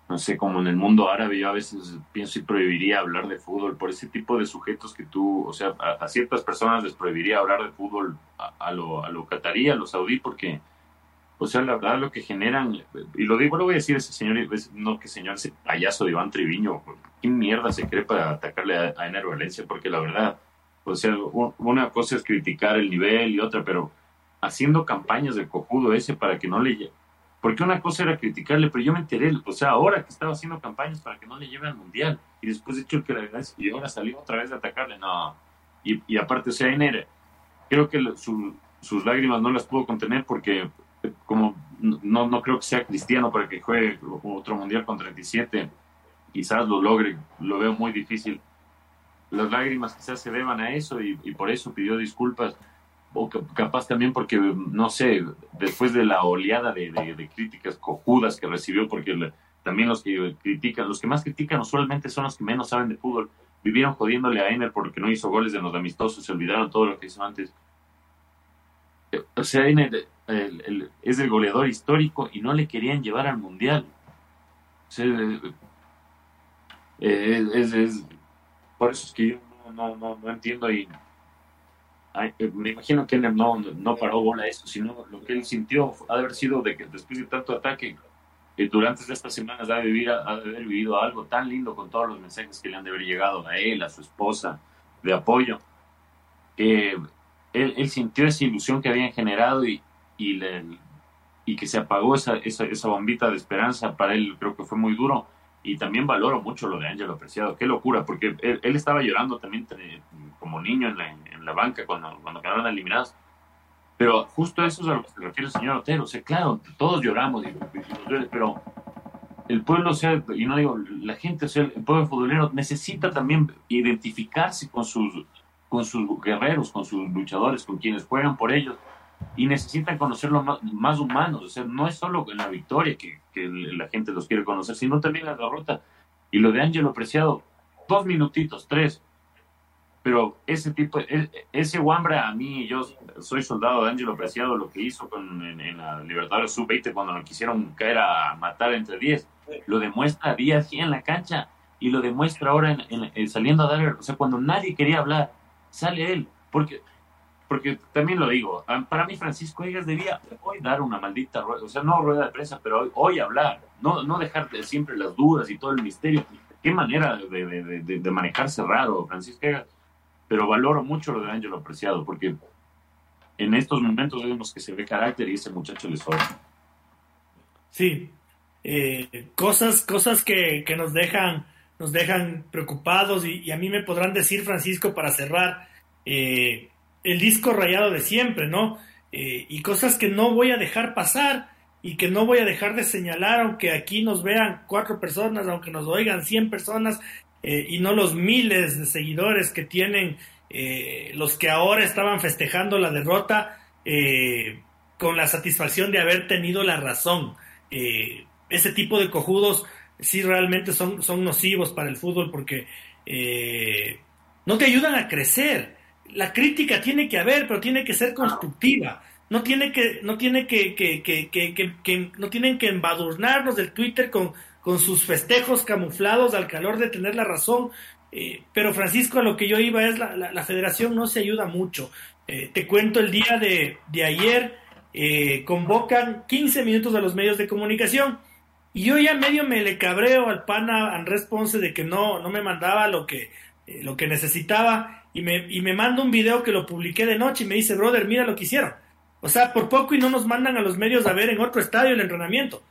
no sé, como en el mundo árabe, yo a veces pienso y prohibiría hablar de fútbol por ese tipo de sujetos que tú, o sea, a, ciertas personas les prohibiría hablar de fútbol a, lo, a lo a lo saudí, porque, o sea, la verdad lo que generan, y lo digo, lo voy a decir ese señor, no que señor, ese payaso de Iván Triviño, ¿qué mierda se cree para atacarle a, a Ener Valencia? Porque la verdad, o sea, una cosa es criticar el nivel y otra, pero haciendo campañas de cojudo ese para que no le porque una cosa era criticarle, pero yo me enteré, o sea, ahora que estaba haciendo campañas para que no le lleve al mundial, y después de hecho que la verdad y ahora salió otra vez a atacarle, no. Y, y aparte, o sea, Ener, creo que sus lágrimas no las pudo contener porque, como no, no creo que sea cristiano para que juegue otro mundial con 37, quizás lo logre, lo veo muy difícil. Las lágrimas quizás se deban a eso y, por eso pidió disculpas o capaz también porque, no sé, después de la oleada de, críticas cojudas que recibió, porque también los que critican, los que más critican usualmente son los que menos saben de fútbol, vivieron jodiéndole a Ener porque no hizo goles en los amistosos, se olvidaron todo lo que hizo antes. Eh, o sea, Ener es el goleador histórico y no le querían llevar al Mundial. O sea, eh, es, por eso es que yo no, no, no entiendo y eh, me imagino que él no, no paró bola eso, sino lo que él sintió ha de haber sido de que después de tanto ataque, eh, durante estas semanas ha de, vivir, ha haber vivido algo tan lindo con todos los mensajes que le han de haber llegado a él, a su esposa, de apoyo, que él, él sintió esa ilusión que habían generado y, y, le, y que se apagó esa, esa, esa bombita de esperanza, para él creo que fue muy duro y también valoro mucho lo de Ángelo Preciado. Qué locura, porque él, estaba llorando también como niño en la, en la banca cuando, cuando quedaron eliminados. Pero justo eso es a lo que se refiere el señor Otero. O sea, claro, todos lloramos, pero el pueblo, o sea, y no digo la gente, o sea, el pueblo futbolero necesita también identificarse con sus, con sus guerreros, con sus luchadores, con quienes juegan por ellos y necesitan conocerlos más, más, humanos. O sea, no es solo en la victoria que, que, la gente los quiere conocer, sino también en la derrota. Y lo de Ángelo Preciado, dos minutitos, tres. Pero ese tipo, e, ese Wambra, a mí, yo soy soldado de Ángelo Preciado, lo que hizo con, en, la Libertadores Sub-20 cuando lo quisieron caer a matar entre 10, lo demuestra día a día en la cancha y lo demuestra ahora en, saliendo a dar, o sea, cuando nadie quería hablar, sale él. Porque porque también lo digo, para mí Francisco Egas debía hoy dar una maldita rueda, o sea, no rueda de prensa, pero hoy, hablar, no, no dejar siempre las dudas y todo el misterio. Qué manera de, manejarse raro, Francisco Egas. Pero valoro mucho lo de Ángelo Apreciado, porque en estos momentos vemos que se ve carácter y ese muchacho le sobra. Sí, eh, cosas, cosas que, nos dejan, nos dejan preocupados y, y, a mí me podrán decir, Francisco, para cerrar, eh, el disco rayado de siempre, ¿no? Eh, y cosas que no voy a dejar pasar y que no voy a dejar de señalar, aunque aquí nos vean cuatro personas, aunque nos oigan cien personas eh, y no los miles de seguidores que tienen eh, los que ahora estaban festejando la derrota con la satisfacción de haber tenido la razón. ese tipo de cojudos sí realmente son, son nocivos para el fútbol porque no te ayudan a crecer la crítica tiene que haber, pero tiene que ser constructiva. No tiene que, no tiene que, que, que, que no tienen que embadurnarnos del Twitter con, con sus festejos camuflados al calor de tener la razón. Eh, pero Francisco, a lo que yo iba es la, la, federación no se ayuda mucho. Eh, te cuento el día de, de ayer, eh, convocan 15 minutos a los medios de comunicación y yo ya medio me le cabreo al pana Andrés Ponce de que no, no me mandaba lo que, lo que necesitaba y me, y me manda un video que lo publiqué de noche y me dice, brother, mira lo que hicieron. O sea, por poco y no nos mandan a los medios a ver en otro estadio el entrenamiento.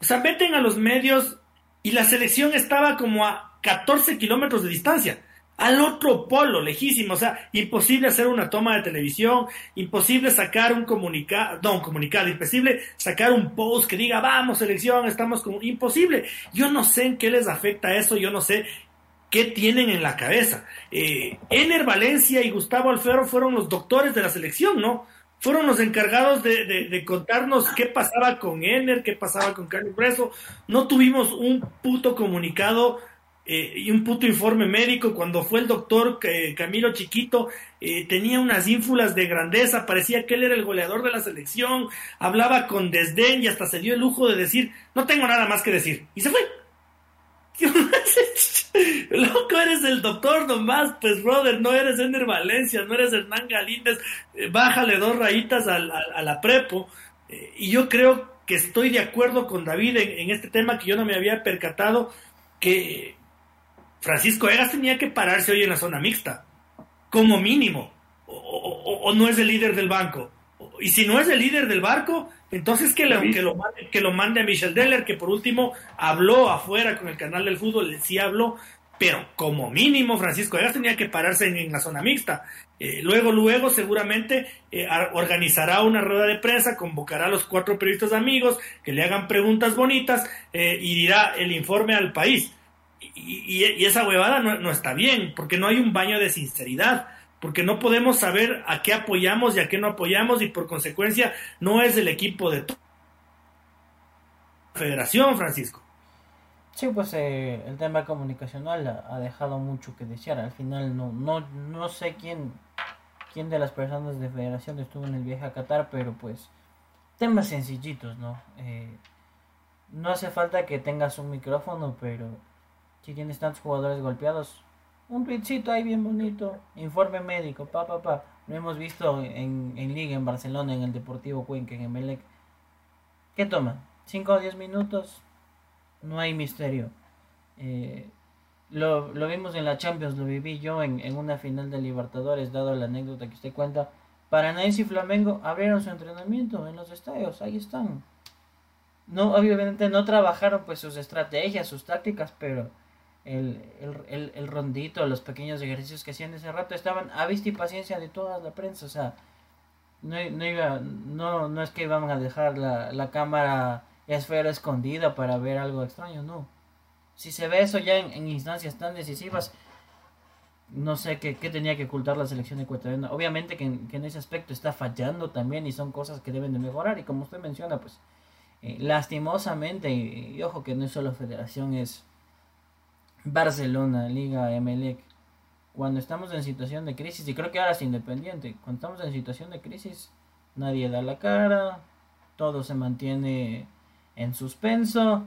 O sea, meten a los medios y la selección estaba como a 14 kilómetros de distancia, al otro polo, lejísimo. O sea, imposible hacer una toma de televisión, imposible sacar un comunicado, no, un comunicado, imposible sacar un post que diga, vamos, selección, estamos como, imposible. Yo no sé en qué les afecta eso, yo no sé qué tienen en la cabeza. Eh, Ener Valencia y Gustavo Alfaro fueron los doctores de la selección, ¿no? Fueron los encargados de, contarnos qué pasaba con Ener, qué pasaba con Carlos Preso. No tuvimos un puto comunicado eh, y un puto informe médico. Cuando fue el doctor eh, Camilo Chiquito, eh, tenía unas ínfulas de grandeza, parecía que él era el goleador de la selección, hablaba con desdén y hasta se dio el lujo de decir, no tengo nada más que decir. Y se fue. Loco, eres el doctor nomás, pues brother, no eres Ender Valencia, no eres Hernán Galíndez, eh, bájale dos rayitas a, la prepo. Eh, y yo creo que estoy de acuerdo con David en, este tema que yo no me había percatado, que Francisco Egas tenía que pararse hoy en la zona mixta, como mínimo, o no es el líder del banco. Y si no es el líder del barco, entonces que, lo, que, lo mande, que lo mande a Michel Deller, que por último habló afuera con el canal del fútbol, sí habló, pero como mínimo Francisco Egas tenía que pararse en, la zona mixta. Eh, luego, luego seguramente eh, organizará una rueda de prensa, convocará a los cuatro periodistas amigos que le hagan preguntas bonitas eh, y dirá el informe al país. Y, esa huevada no, no, está bien, porque no hay un baño de sinceridad. porque no podemos saber a qué apoyamos y a qué no apoyamos y por consecuencia no es el equipo de federación, Francisco. Sí, pues eh, el tema comunicacional ha, dejado mucho que desear. Al final no, no, no sé quién, quién de las personas de federación estuvo en el viaje a Qatar, pero pues temas sencillitos, ¿no? Eh, no hace falta que tengas un micrófono, pero si tienes tantos jugadores golpeados, un tweetcito ahí bien bonito, informe médico, pa, pa, pa. Lo hemos visto en, en Liga, en Barcelona, en el Deportivo Cuenca, en Emelec. ¿Qué toma? ¿5 o 10 minutos? No hay misterio. Eh, lo, lo, vimos en la Champions, lo viví yo en, en, una final de Libertadores, dado la anécdota que usted cuenta. Paranaense y Flamengo abrieron su entrenamiento en los estadios, ahí están. No, obviamente no trabajaron pues sus estrategias, sus tácticas, pero el, el, el, rondito, los pequeños ejercicios que hacían ese rato estaban a vista y paciencia de toda la prensa. O sea, no, no, iba, no, no es que iban a dejar la, la cámara esfera escondida para ver algo extraño, no. Si se ve eso ya en, instancias tan decisivas, no sé qué, qué, tenía que ocultar la selección ecuatoriana. Obviamente que en, ese aspecto está fallando también y son cosas que deben de mejorar. Y como usted menciona, pues eh, lastimosamente, y, ojo que no es solo federación, es Barcelona, Liga, Emelec. Cuando estamos en situación de crisis, y creo que ahora es independiente, cuando estamos en situación de crisis, nadie da la cara, todo se mantiene en suspenso,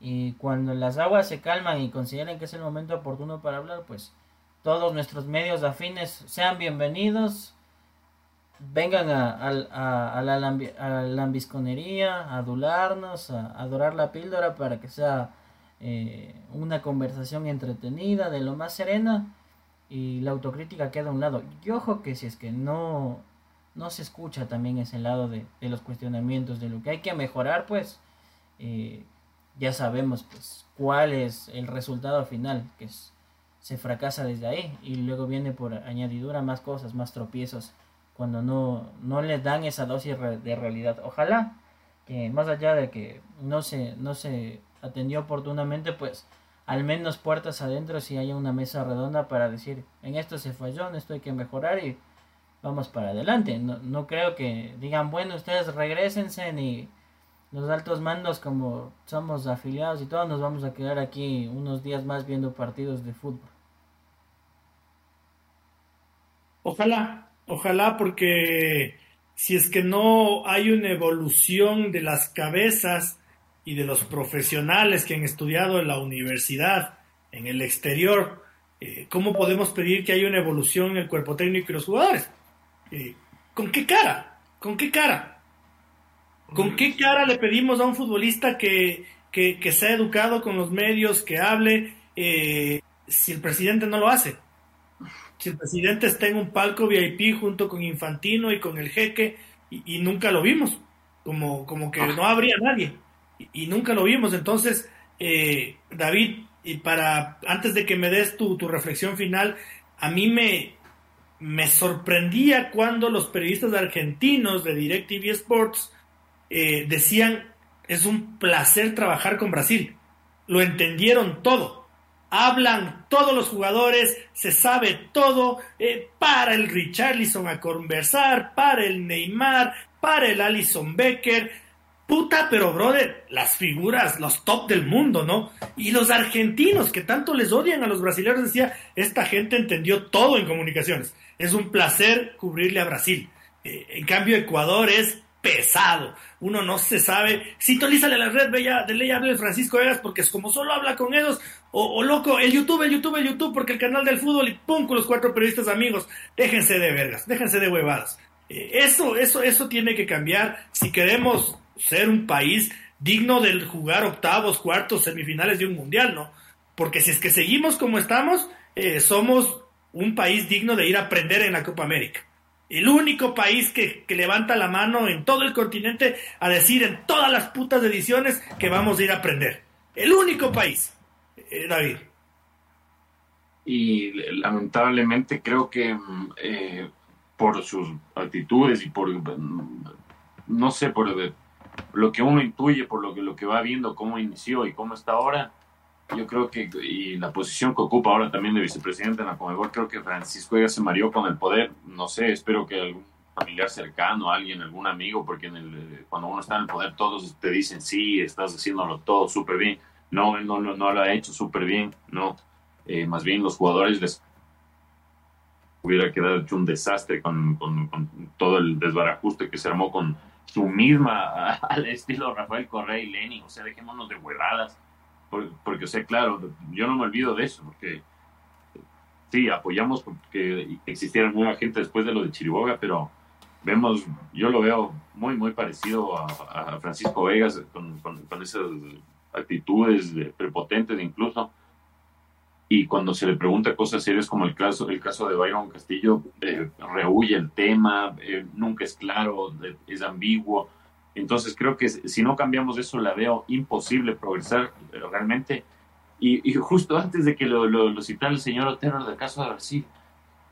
y cuando las aguas se calman y consideren que es el momento oportuno para hablar, pues todos nuestros medios afines sean bienvenidos, vengan a, a, a, la, lambisconería, a adularnos, a, adorar la píldora para que sea eh, una conversación entretenida, de lo más serena y la autocrítica queda a un lado. Y ojo que si es que no, no se escucha también ese lado de los cuestionamientos, de lo que hay que mejorar, pues eh, ya sabemos pues cuál es el resultado final, que se fracasa desde ahí y luego viene por añadidura más cosas, más tropiezos cuando no, no le dan esa dosis de realidad. Ojalá que más allá de que no se, no se atendió oportunamente, pues al menos puertas adentro si haya una mesa redonda para decir, en esto se falló, en esto hay que mejorar y vamos para adelante. No, no creo que digan, bueno, ustedes regresense ni los altos mandos como somos afiliados y todos nos vamos a quedar aquí unos días más viendo partidos de fútbol. Ojalá, Ojalá porque si es que no hay una evolución de las cabezas y de los profesionales que han estudiado en la universidad, en el exterior, eh, ¿cómo podemos pedir que haya una evolución en el cuerpo técnico y los jugadores? Eh, ¿Con qué cara? ¿Con qué cara? ¿Con qué cara le pedimos a un futbolista que, que, sea educado con los medios, que hable, eh, si el presidente no lo hace? si el presidente está en un palco VIP junto con Infantino y con el jeque y, nunca lo vimos, como, como que no habría nadie y, nunca lo vimos. Entonces, eh, David, y para antes de que me des tu, tu reflexión final, a mí me, me sorprendía cuando los periodistas argentinos de DirecTV Sports eh, decían es un placer trabajar con Brasil. Lo entendieron todo hablan todos los jugadores, se sabe todo, eh, para el Richarlison a conversar, para el Neymar, para el Alison Becker. Puta, pero brother, las figuras, los top del mundo, ¿no? Y los argentinos que tanto les odian a los brasileños, decía, esta gente entendió todo en comunicaciones. Es un placer cubrirle a Brasil. Eh, en cambio, Ecuador es pesado. Uno no se sabe. Sintonízale a la red bella de ley hable Francisco Vegas porque es como solo habla con ellos. O, loco, el YouTube, el YouTube, el YouTube, porque el canal del fútbol y pum con los cuatro periodistas amigos. Déjense de vergas, déjense de huevadas. Eh, eso, eso, eso tiene que cambiar si queremos ser un país digno de jugar octavos, cuartos, semifinales de un mundial, ¿no? Porque si es que seguimos como estamos, eh, somos un país digno de ir a aprender en la Copa América el único país que, levanta la mano en todo el continente a decir en todas las putas ediciones que vamos a ir a aprender. El único país, eh, David. Y lamentablemente creo que mm, eh, por sus actitudes y por, mm, no sé, por lo que uno intuye, por lo que, lo que va viendo, cómo inició y cómo está ahora, yo creo que, y la posición que ocupa ahora también de vicepresidente en la Comebol, creo que Francisco ya se mareó con el poder. No sé, espero que algún familiar cercano, alguien, algún amigo, porque en el, cuando uno está en el poder todos te dicen, sí, estás haciéndolo todo súper bien. No, él no, no, no lo ha hecho súper bien, no. Eh, más bien los jugadores les hubiera quedado hecho un desastre con, con, todo el desbarajuste que se armó con su misma, al estilo Rafael Correa y Lenin, o sea, dejémonos de huevadas, porque, porque, claro, yo no me olvido de eso, porque sí, apoyamos que existiera nueva gente después de lo de Chiriboga, pero vemos, yo lo veo muy, muy parecido a, Francisco Vegas con, con, esas actitudes prepotentes incluso. Y cuando se le pregunta cosas serias como el caso, el caso de Byron Castillo, eh, rehuye el tema, eh, nunca es claro, es ambiguo. Entonces creo que si no cambiamos eso, la veo imposible progresar eh, realmente. Y, justo antes de que lo, lo, citara el señor Otero del caso de Brasil,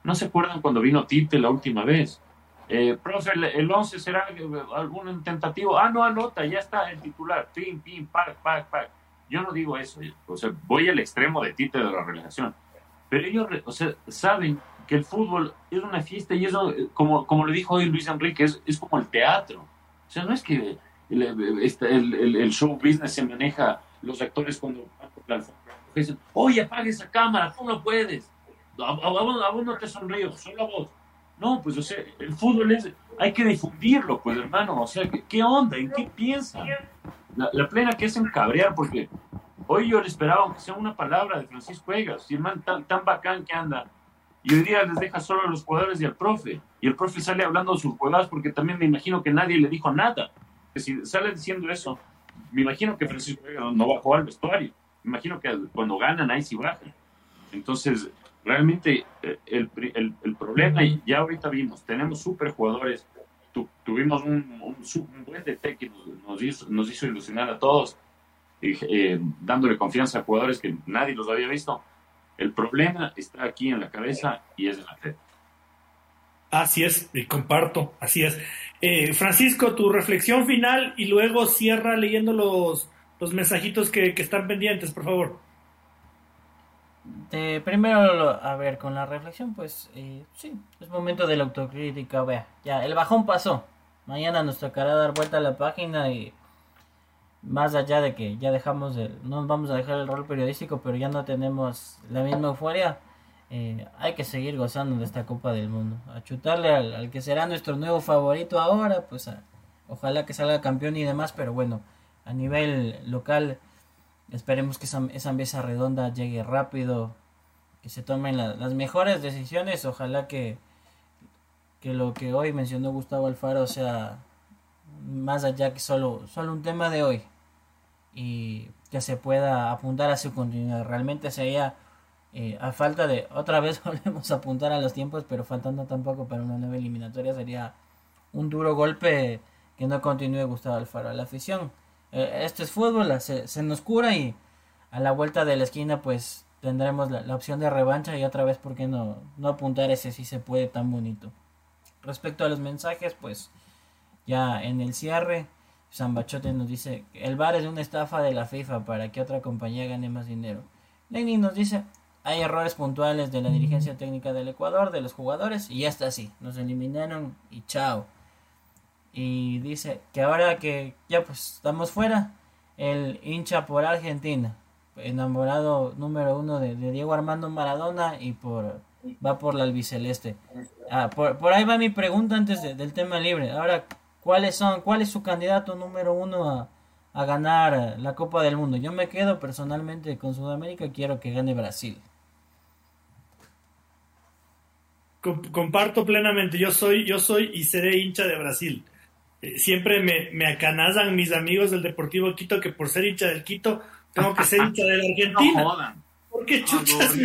¿no se acuerdan cuando vino Tite la última vez? Eh, profe, el 11 será algún tentativo. Ah, no, anota, ya está el titular. Pim, pim, pac, pac, pac. Yo no digo eso. O sea, voy al extremo de Tite de la relación. Pero ellos, o sea, saben que el fútbol es una fiesta y eso, como, como le dijo hoy Luis Enrique, es, es como el teatro. O sea, no es que el, este, el, show business se maneja los actores cuando dicen, oye, apague esa cámara, tú no puedes. A, vos, no te sonrío, solo a vos. No, pues, o sea, el fútbol es, hay que difundirlo, pues, hermano. O sea, ¿qué, onda? ¿En qué piensan? La, plena que es encabrear, porque hoy yo le esperaba, aunque sea una palabra de Francisco Egas, y el man tan, tan bacán que anda, y hoy día les deja solo a los jugadores y al profe, y el profe sale hablando de sus jugadas, porque también me imagino que nadie le dijo nada. Que si sale diciendo eso, me imagino que Francisco no bajó al vestuario. Me imagino que cuando ganan ahí sí bajan. Entonces, realmente eh, el, el, problema, y ya ahorita vimos, tenemos super jugadores, tuvimos un, un, buen DT que nos, hizo, nos hizo ilusionar a todos, eh, dándole confianza a jugadores que nadie los había visto. El problema está aquí en la cabeza y es en la fe. Así es, y comparto, así es. Eh, Francisco, tu reflexión final y luego cierra leyendo los, los mensajitos que, que están pendientes, por favor. Eh, primero, a ver, con la reflexión, pues eh, sí, es momento de la autocrítica. Vea, ya, el bajón pasó. Mañana nos tocará dar vuelta a la página y más allá de que ya dejamos el, no vamos a dejar el rol periodístico, pero ya no tenemos la misma euforia. Eh, hay que seguir gozando de esta Copa del Mundo. A chutarle al, que será nuestro nuevo favorito ahora, pues ojalá que salga campeón y demás, pero bueno, a nivel local Esperemos que esa, esa mesa redonda llegue rápido, que se tomen las mejores decisiones. Ojalá que, que lo que hoy mencionó Gustavo Alfaro sea más allá que solo, solo un tema de hoy y que se pueda apuntar a su continuidad. Realmente sería eh, a falta de, otra vez volvemos a apuntar a los tiempos, pero faltando tampoco para una nueva eliminatoria sería un duro golpe que no continúe Gustavo Alfaro a la afición. Eh, este es fútbol, se, nos cura y a la vuelta de la esquina pues tendremos la, opción de revancha y otra vez, ¿por qué no, no apuntar ese si se puede tan bonito? Respecto a los mensajes, pues ya en el cierre, San Bachote nos dice, el bar es una estafa de la FIFA para que otra compañía gane más dinero. Lenin nos dice, hay errores puntuales de la dirigencia técnica del Ecuador, de los jugadores, y ya está así, nos eliminaron y chao y dice que ahora que ya pues estamos fuera, el hincha por Argentina, enamorado número uno de, Diego Armando Maradona y por va por la albiceleste. Ah, por, por ahí va mi pregunta antes del tema libre. Ahora, ¿cuáles son, cuál es su candidato número uno a, a ganar la Copa del Mundo? Yo me quedo personalmente con Sudamérica, quiero que gane Brasil. Comparto plenamente, yo soy, yo soy y seré hincha de Brasil. Eh, siempre me, me acanazan mis amigos del Deportivo Quito que por ser hincha del Quito tengo que ser hincha de la Argentina. No jodan. Porque chuchas.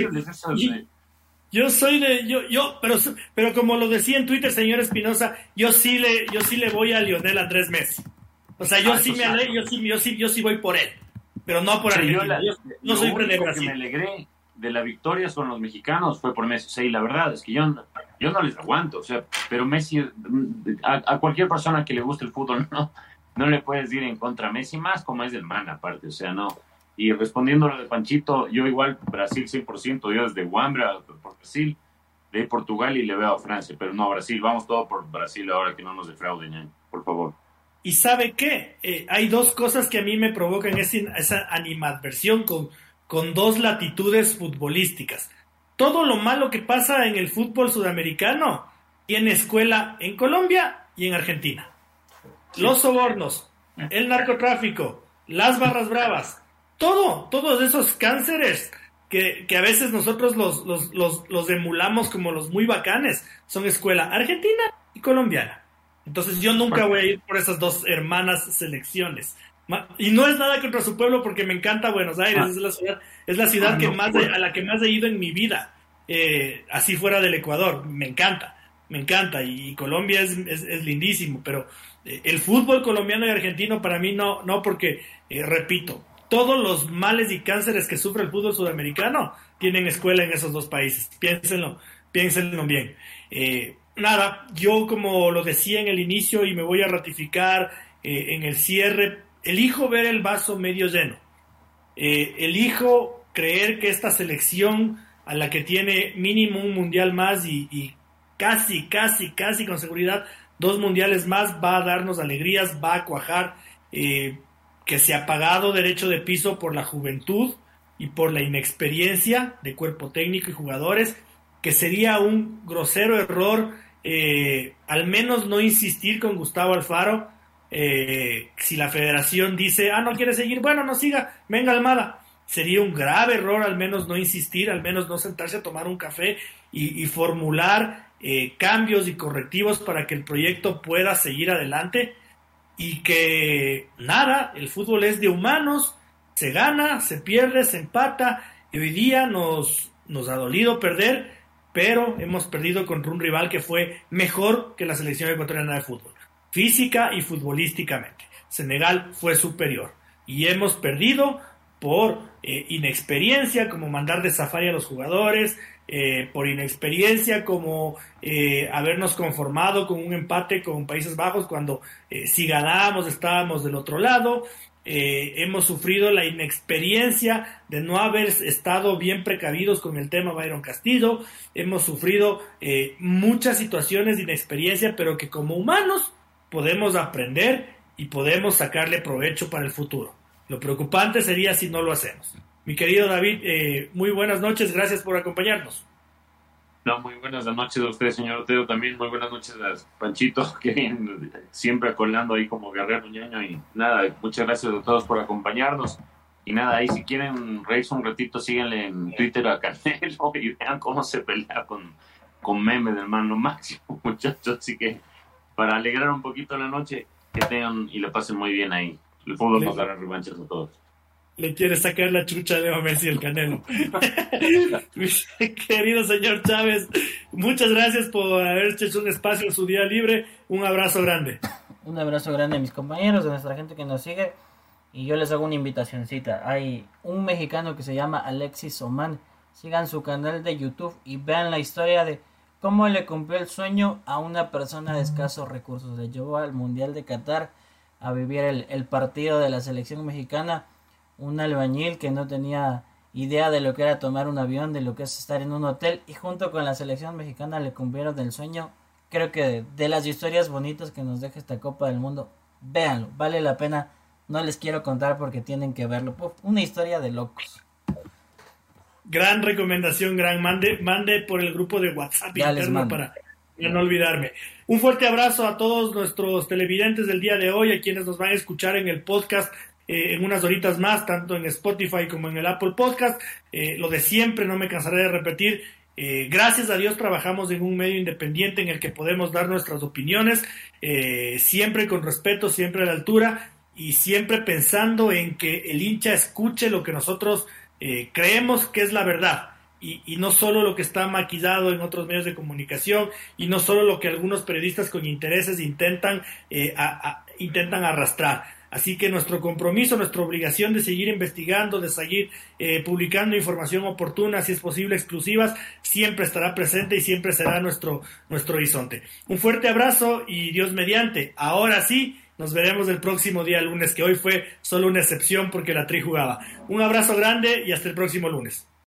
Yo soy de yo yo pero pero como lo decía en Twitter señor Espinosa, yo sí le yo sí le voy a Lionel Andrés Messi. O sea, yo ah, sí me alegré, yo sí yo sí yo sí voy por él, pero no por Argentina. Yo, no soy de Brasil. Que me alegré de la victoria con los mexicanos fue por Messi. O sea, y la verdad es que yo yo no les aguanto, o sea, pero Messi, a, cualquier persona que le guste el fútbol, no, no le puedes ir en contra a Messi, más como es del man aparte, o sea, no, Y respondiendo a lo de Panchito, yo igual Brasil 100%, yo desde Wambra por Brasil, de Portugal y le veo a Francia, pero no a Brasil, vamos todo por Brasil ahora que no nos defrauden, por favor. ¿Y sabe qué? Eh, hay dos cosas que a mí me provocan esa, esa animadversión con, con dos latitudes futbolísticas. Todo lo malo que pasa en el fútbol sudamericano tiene escuela en Colombia y en Argentina. Los sobornos, el narcotráfico, las barras bravas, todo, todos esos cánceres que, a veces nosotros los, los, los, emulamos como los muy bacanes, son escuela argentina y colombiana. Entonces yo nunca voy a ir por esas dos hermanas selecciones. Y no es nada contra su pueblo porque me encanta Buenos Aires, ah. es la ciudad, es la ciudad ah, que más a la que más he ido en mi vida, eh, así fuera del Ecuador, me encanta, me encanta y, Colombia es, es, lindísimo, pero eh, el fútbol colombiano y argentino para mí no, no porque, eh, repito, todos los males y cánceres que sufre el fútbol sudamericano tienen escuela en esos dos países, piénsenlo, piénsenlo bien. nada, yo como lo decía en el inicio y me voy a ratificar en el cierre, elijo ver el vaso medio lleno. Eh, elijo creer que esta selección a la que tiene mínimo un mundial más y, casi, casi, casi con seguridad dos mundiales más va a darnos alegrías, va a cuajar, eh, que se ha pagado derecho de piso por la juventud y por la inexperiencia de cuerpo técnico y jugadores, que sería un grosero error eh, al menos no insistir con Gustavo Alfaro eh, si la federación dice, ah, no quiere seguir, bueno, no siga, venga Almada. Sería un grave error al menos no insistir, al menos no sentarse a tomar un café y, formular eh, cambios y correctivos para que el proyecto pueda seguir adelante y que nada, el fútbol es de humanos, se gana, se pierde, se empata y hoy día nos, nos ha dolido perder, pero hemos perdido contra un rival que fue mejor que la selección ecuatoriana de fútbol física y futbolísticamente. Senegal fue superior y hemos perdido por eh, inexperiencia, como mandar de safari a los jugadores, eh, por inexperiencia, como eh, habernos conformado con un empate con Países Bajos cuando si ganábamos estábamos del otro lado. hemos sufrido la inexperiencia de no haber estado bien precavidos con el tema Byron Castillo. Hemos sufrido muchas situaciones de inexperiencia, pero que como humanos podemos aprender y podemos sacarle provecho para el futuro. Lo preocupante sería si no lo hacemos. Mi querido David, eh, muy buenas noches, gracias por acompañarnos. No, muy buenas noches a usted, señor Otero, también muy buenas noches a Panchito, que siempre colando ahí como guerrero ñaño y nada, muchas gracias a todos por acompañarnos. Y nada, ahí si quieren reírse un ratito, síganle en Twitter a Canelo y vean cómo se pelea con, con meme del mano máximo, muchachos. Así que para alegrar un poquito la noche, que tengan y le pasen muy bien ahí. El fútbol nos dará revanchas a todos. Le quiere sacar la chucha de Messi el Canelo. querido señor Chávez, muchas gracias por haber hecho un espacio en su día libre. Un abrazo grande. Un abrazo grande a mis compañeros, a nuestra gente que nos sigue. Y yo les hago una invitacióncita. Hay un mexicano que se llama Alexis Oman. Sigan su canal de YouTube y vean la historia de cómo le cumplió el sueño a una persona de escasos recursos. Le llevó al Mundial de Qatar a vivir el, partido de la selección mexicana. Un albañil que no tenía idea de lo que era tomar un avión, de lo que es estar en un hotel y junto con la selección mexicana le cumplieron el sueño. Creo que de, las historias bonitas que nos deja esta Copa del Mundo, véanlo, vale la pena. No les quiero contar porque tienen que verlo. una historia de locos. Gran recomendación, gran. Mande, mande por el grupo de WhatsApp interno para no olvidarme. Un fuerte abrazo a todos nuestros televidentes del día de hoy, a quienes nos van a escuchar en el podcast eh, en unas horitas más, tanto en Spotify como en el Apple Podcast. Eh, lo de siempre, no me cansaré de repetir. Eh, gracias a Dios trabajamos en un medio independiente en el que podemos dar nuestras opiniones, siempre con respeto, siempre a la altura y siempre pensando en que el hincha escuche lo que nosotros creemos que es la verdad y, no solo lo que está maquillado en otros medios de comunicación y no solo lo que algunos periodistas con intereses intentan, intentan arrastrar. Así que nuestro compromiso, nuestra obligación de seguir investigando, de seguir eh, publicando información oportuna, si es posible exclusivas, siempre estará presente y siempre será nuestro, nuestro horizonte. Un fuerte abrazo y Dios mediante. Ahora sí, Nos veremos el próximo día lunes, que hoy fue solo una excepción porque la Tri jugaba. Un abrazo grande y hasta el próximo lunes.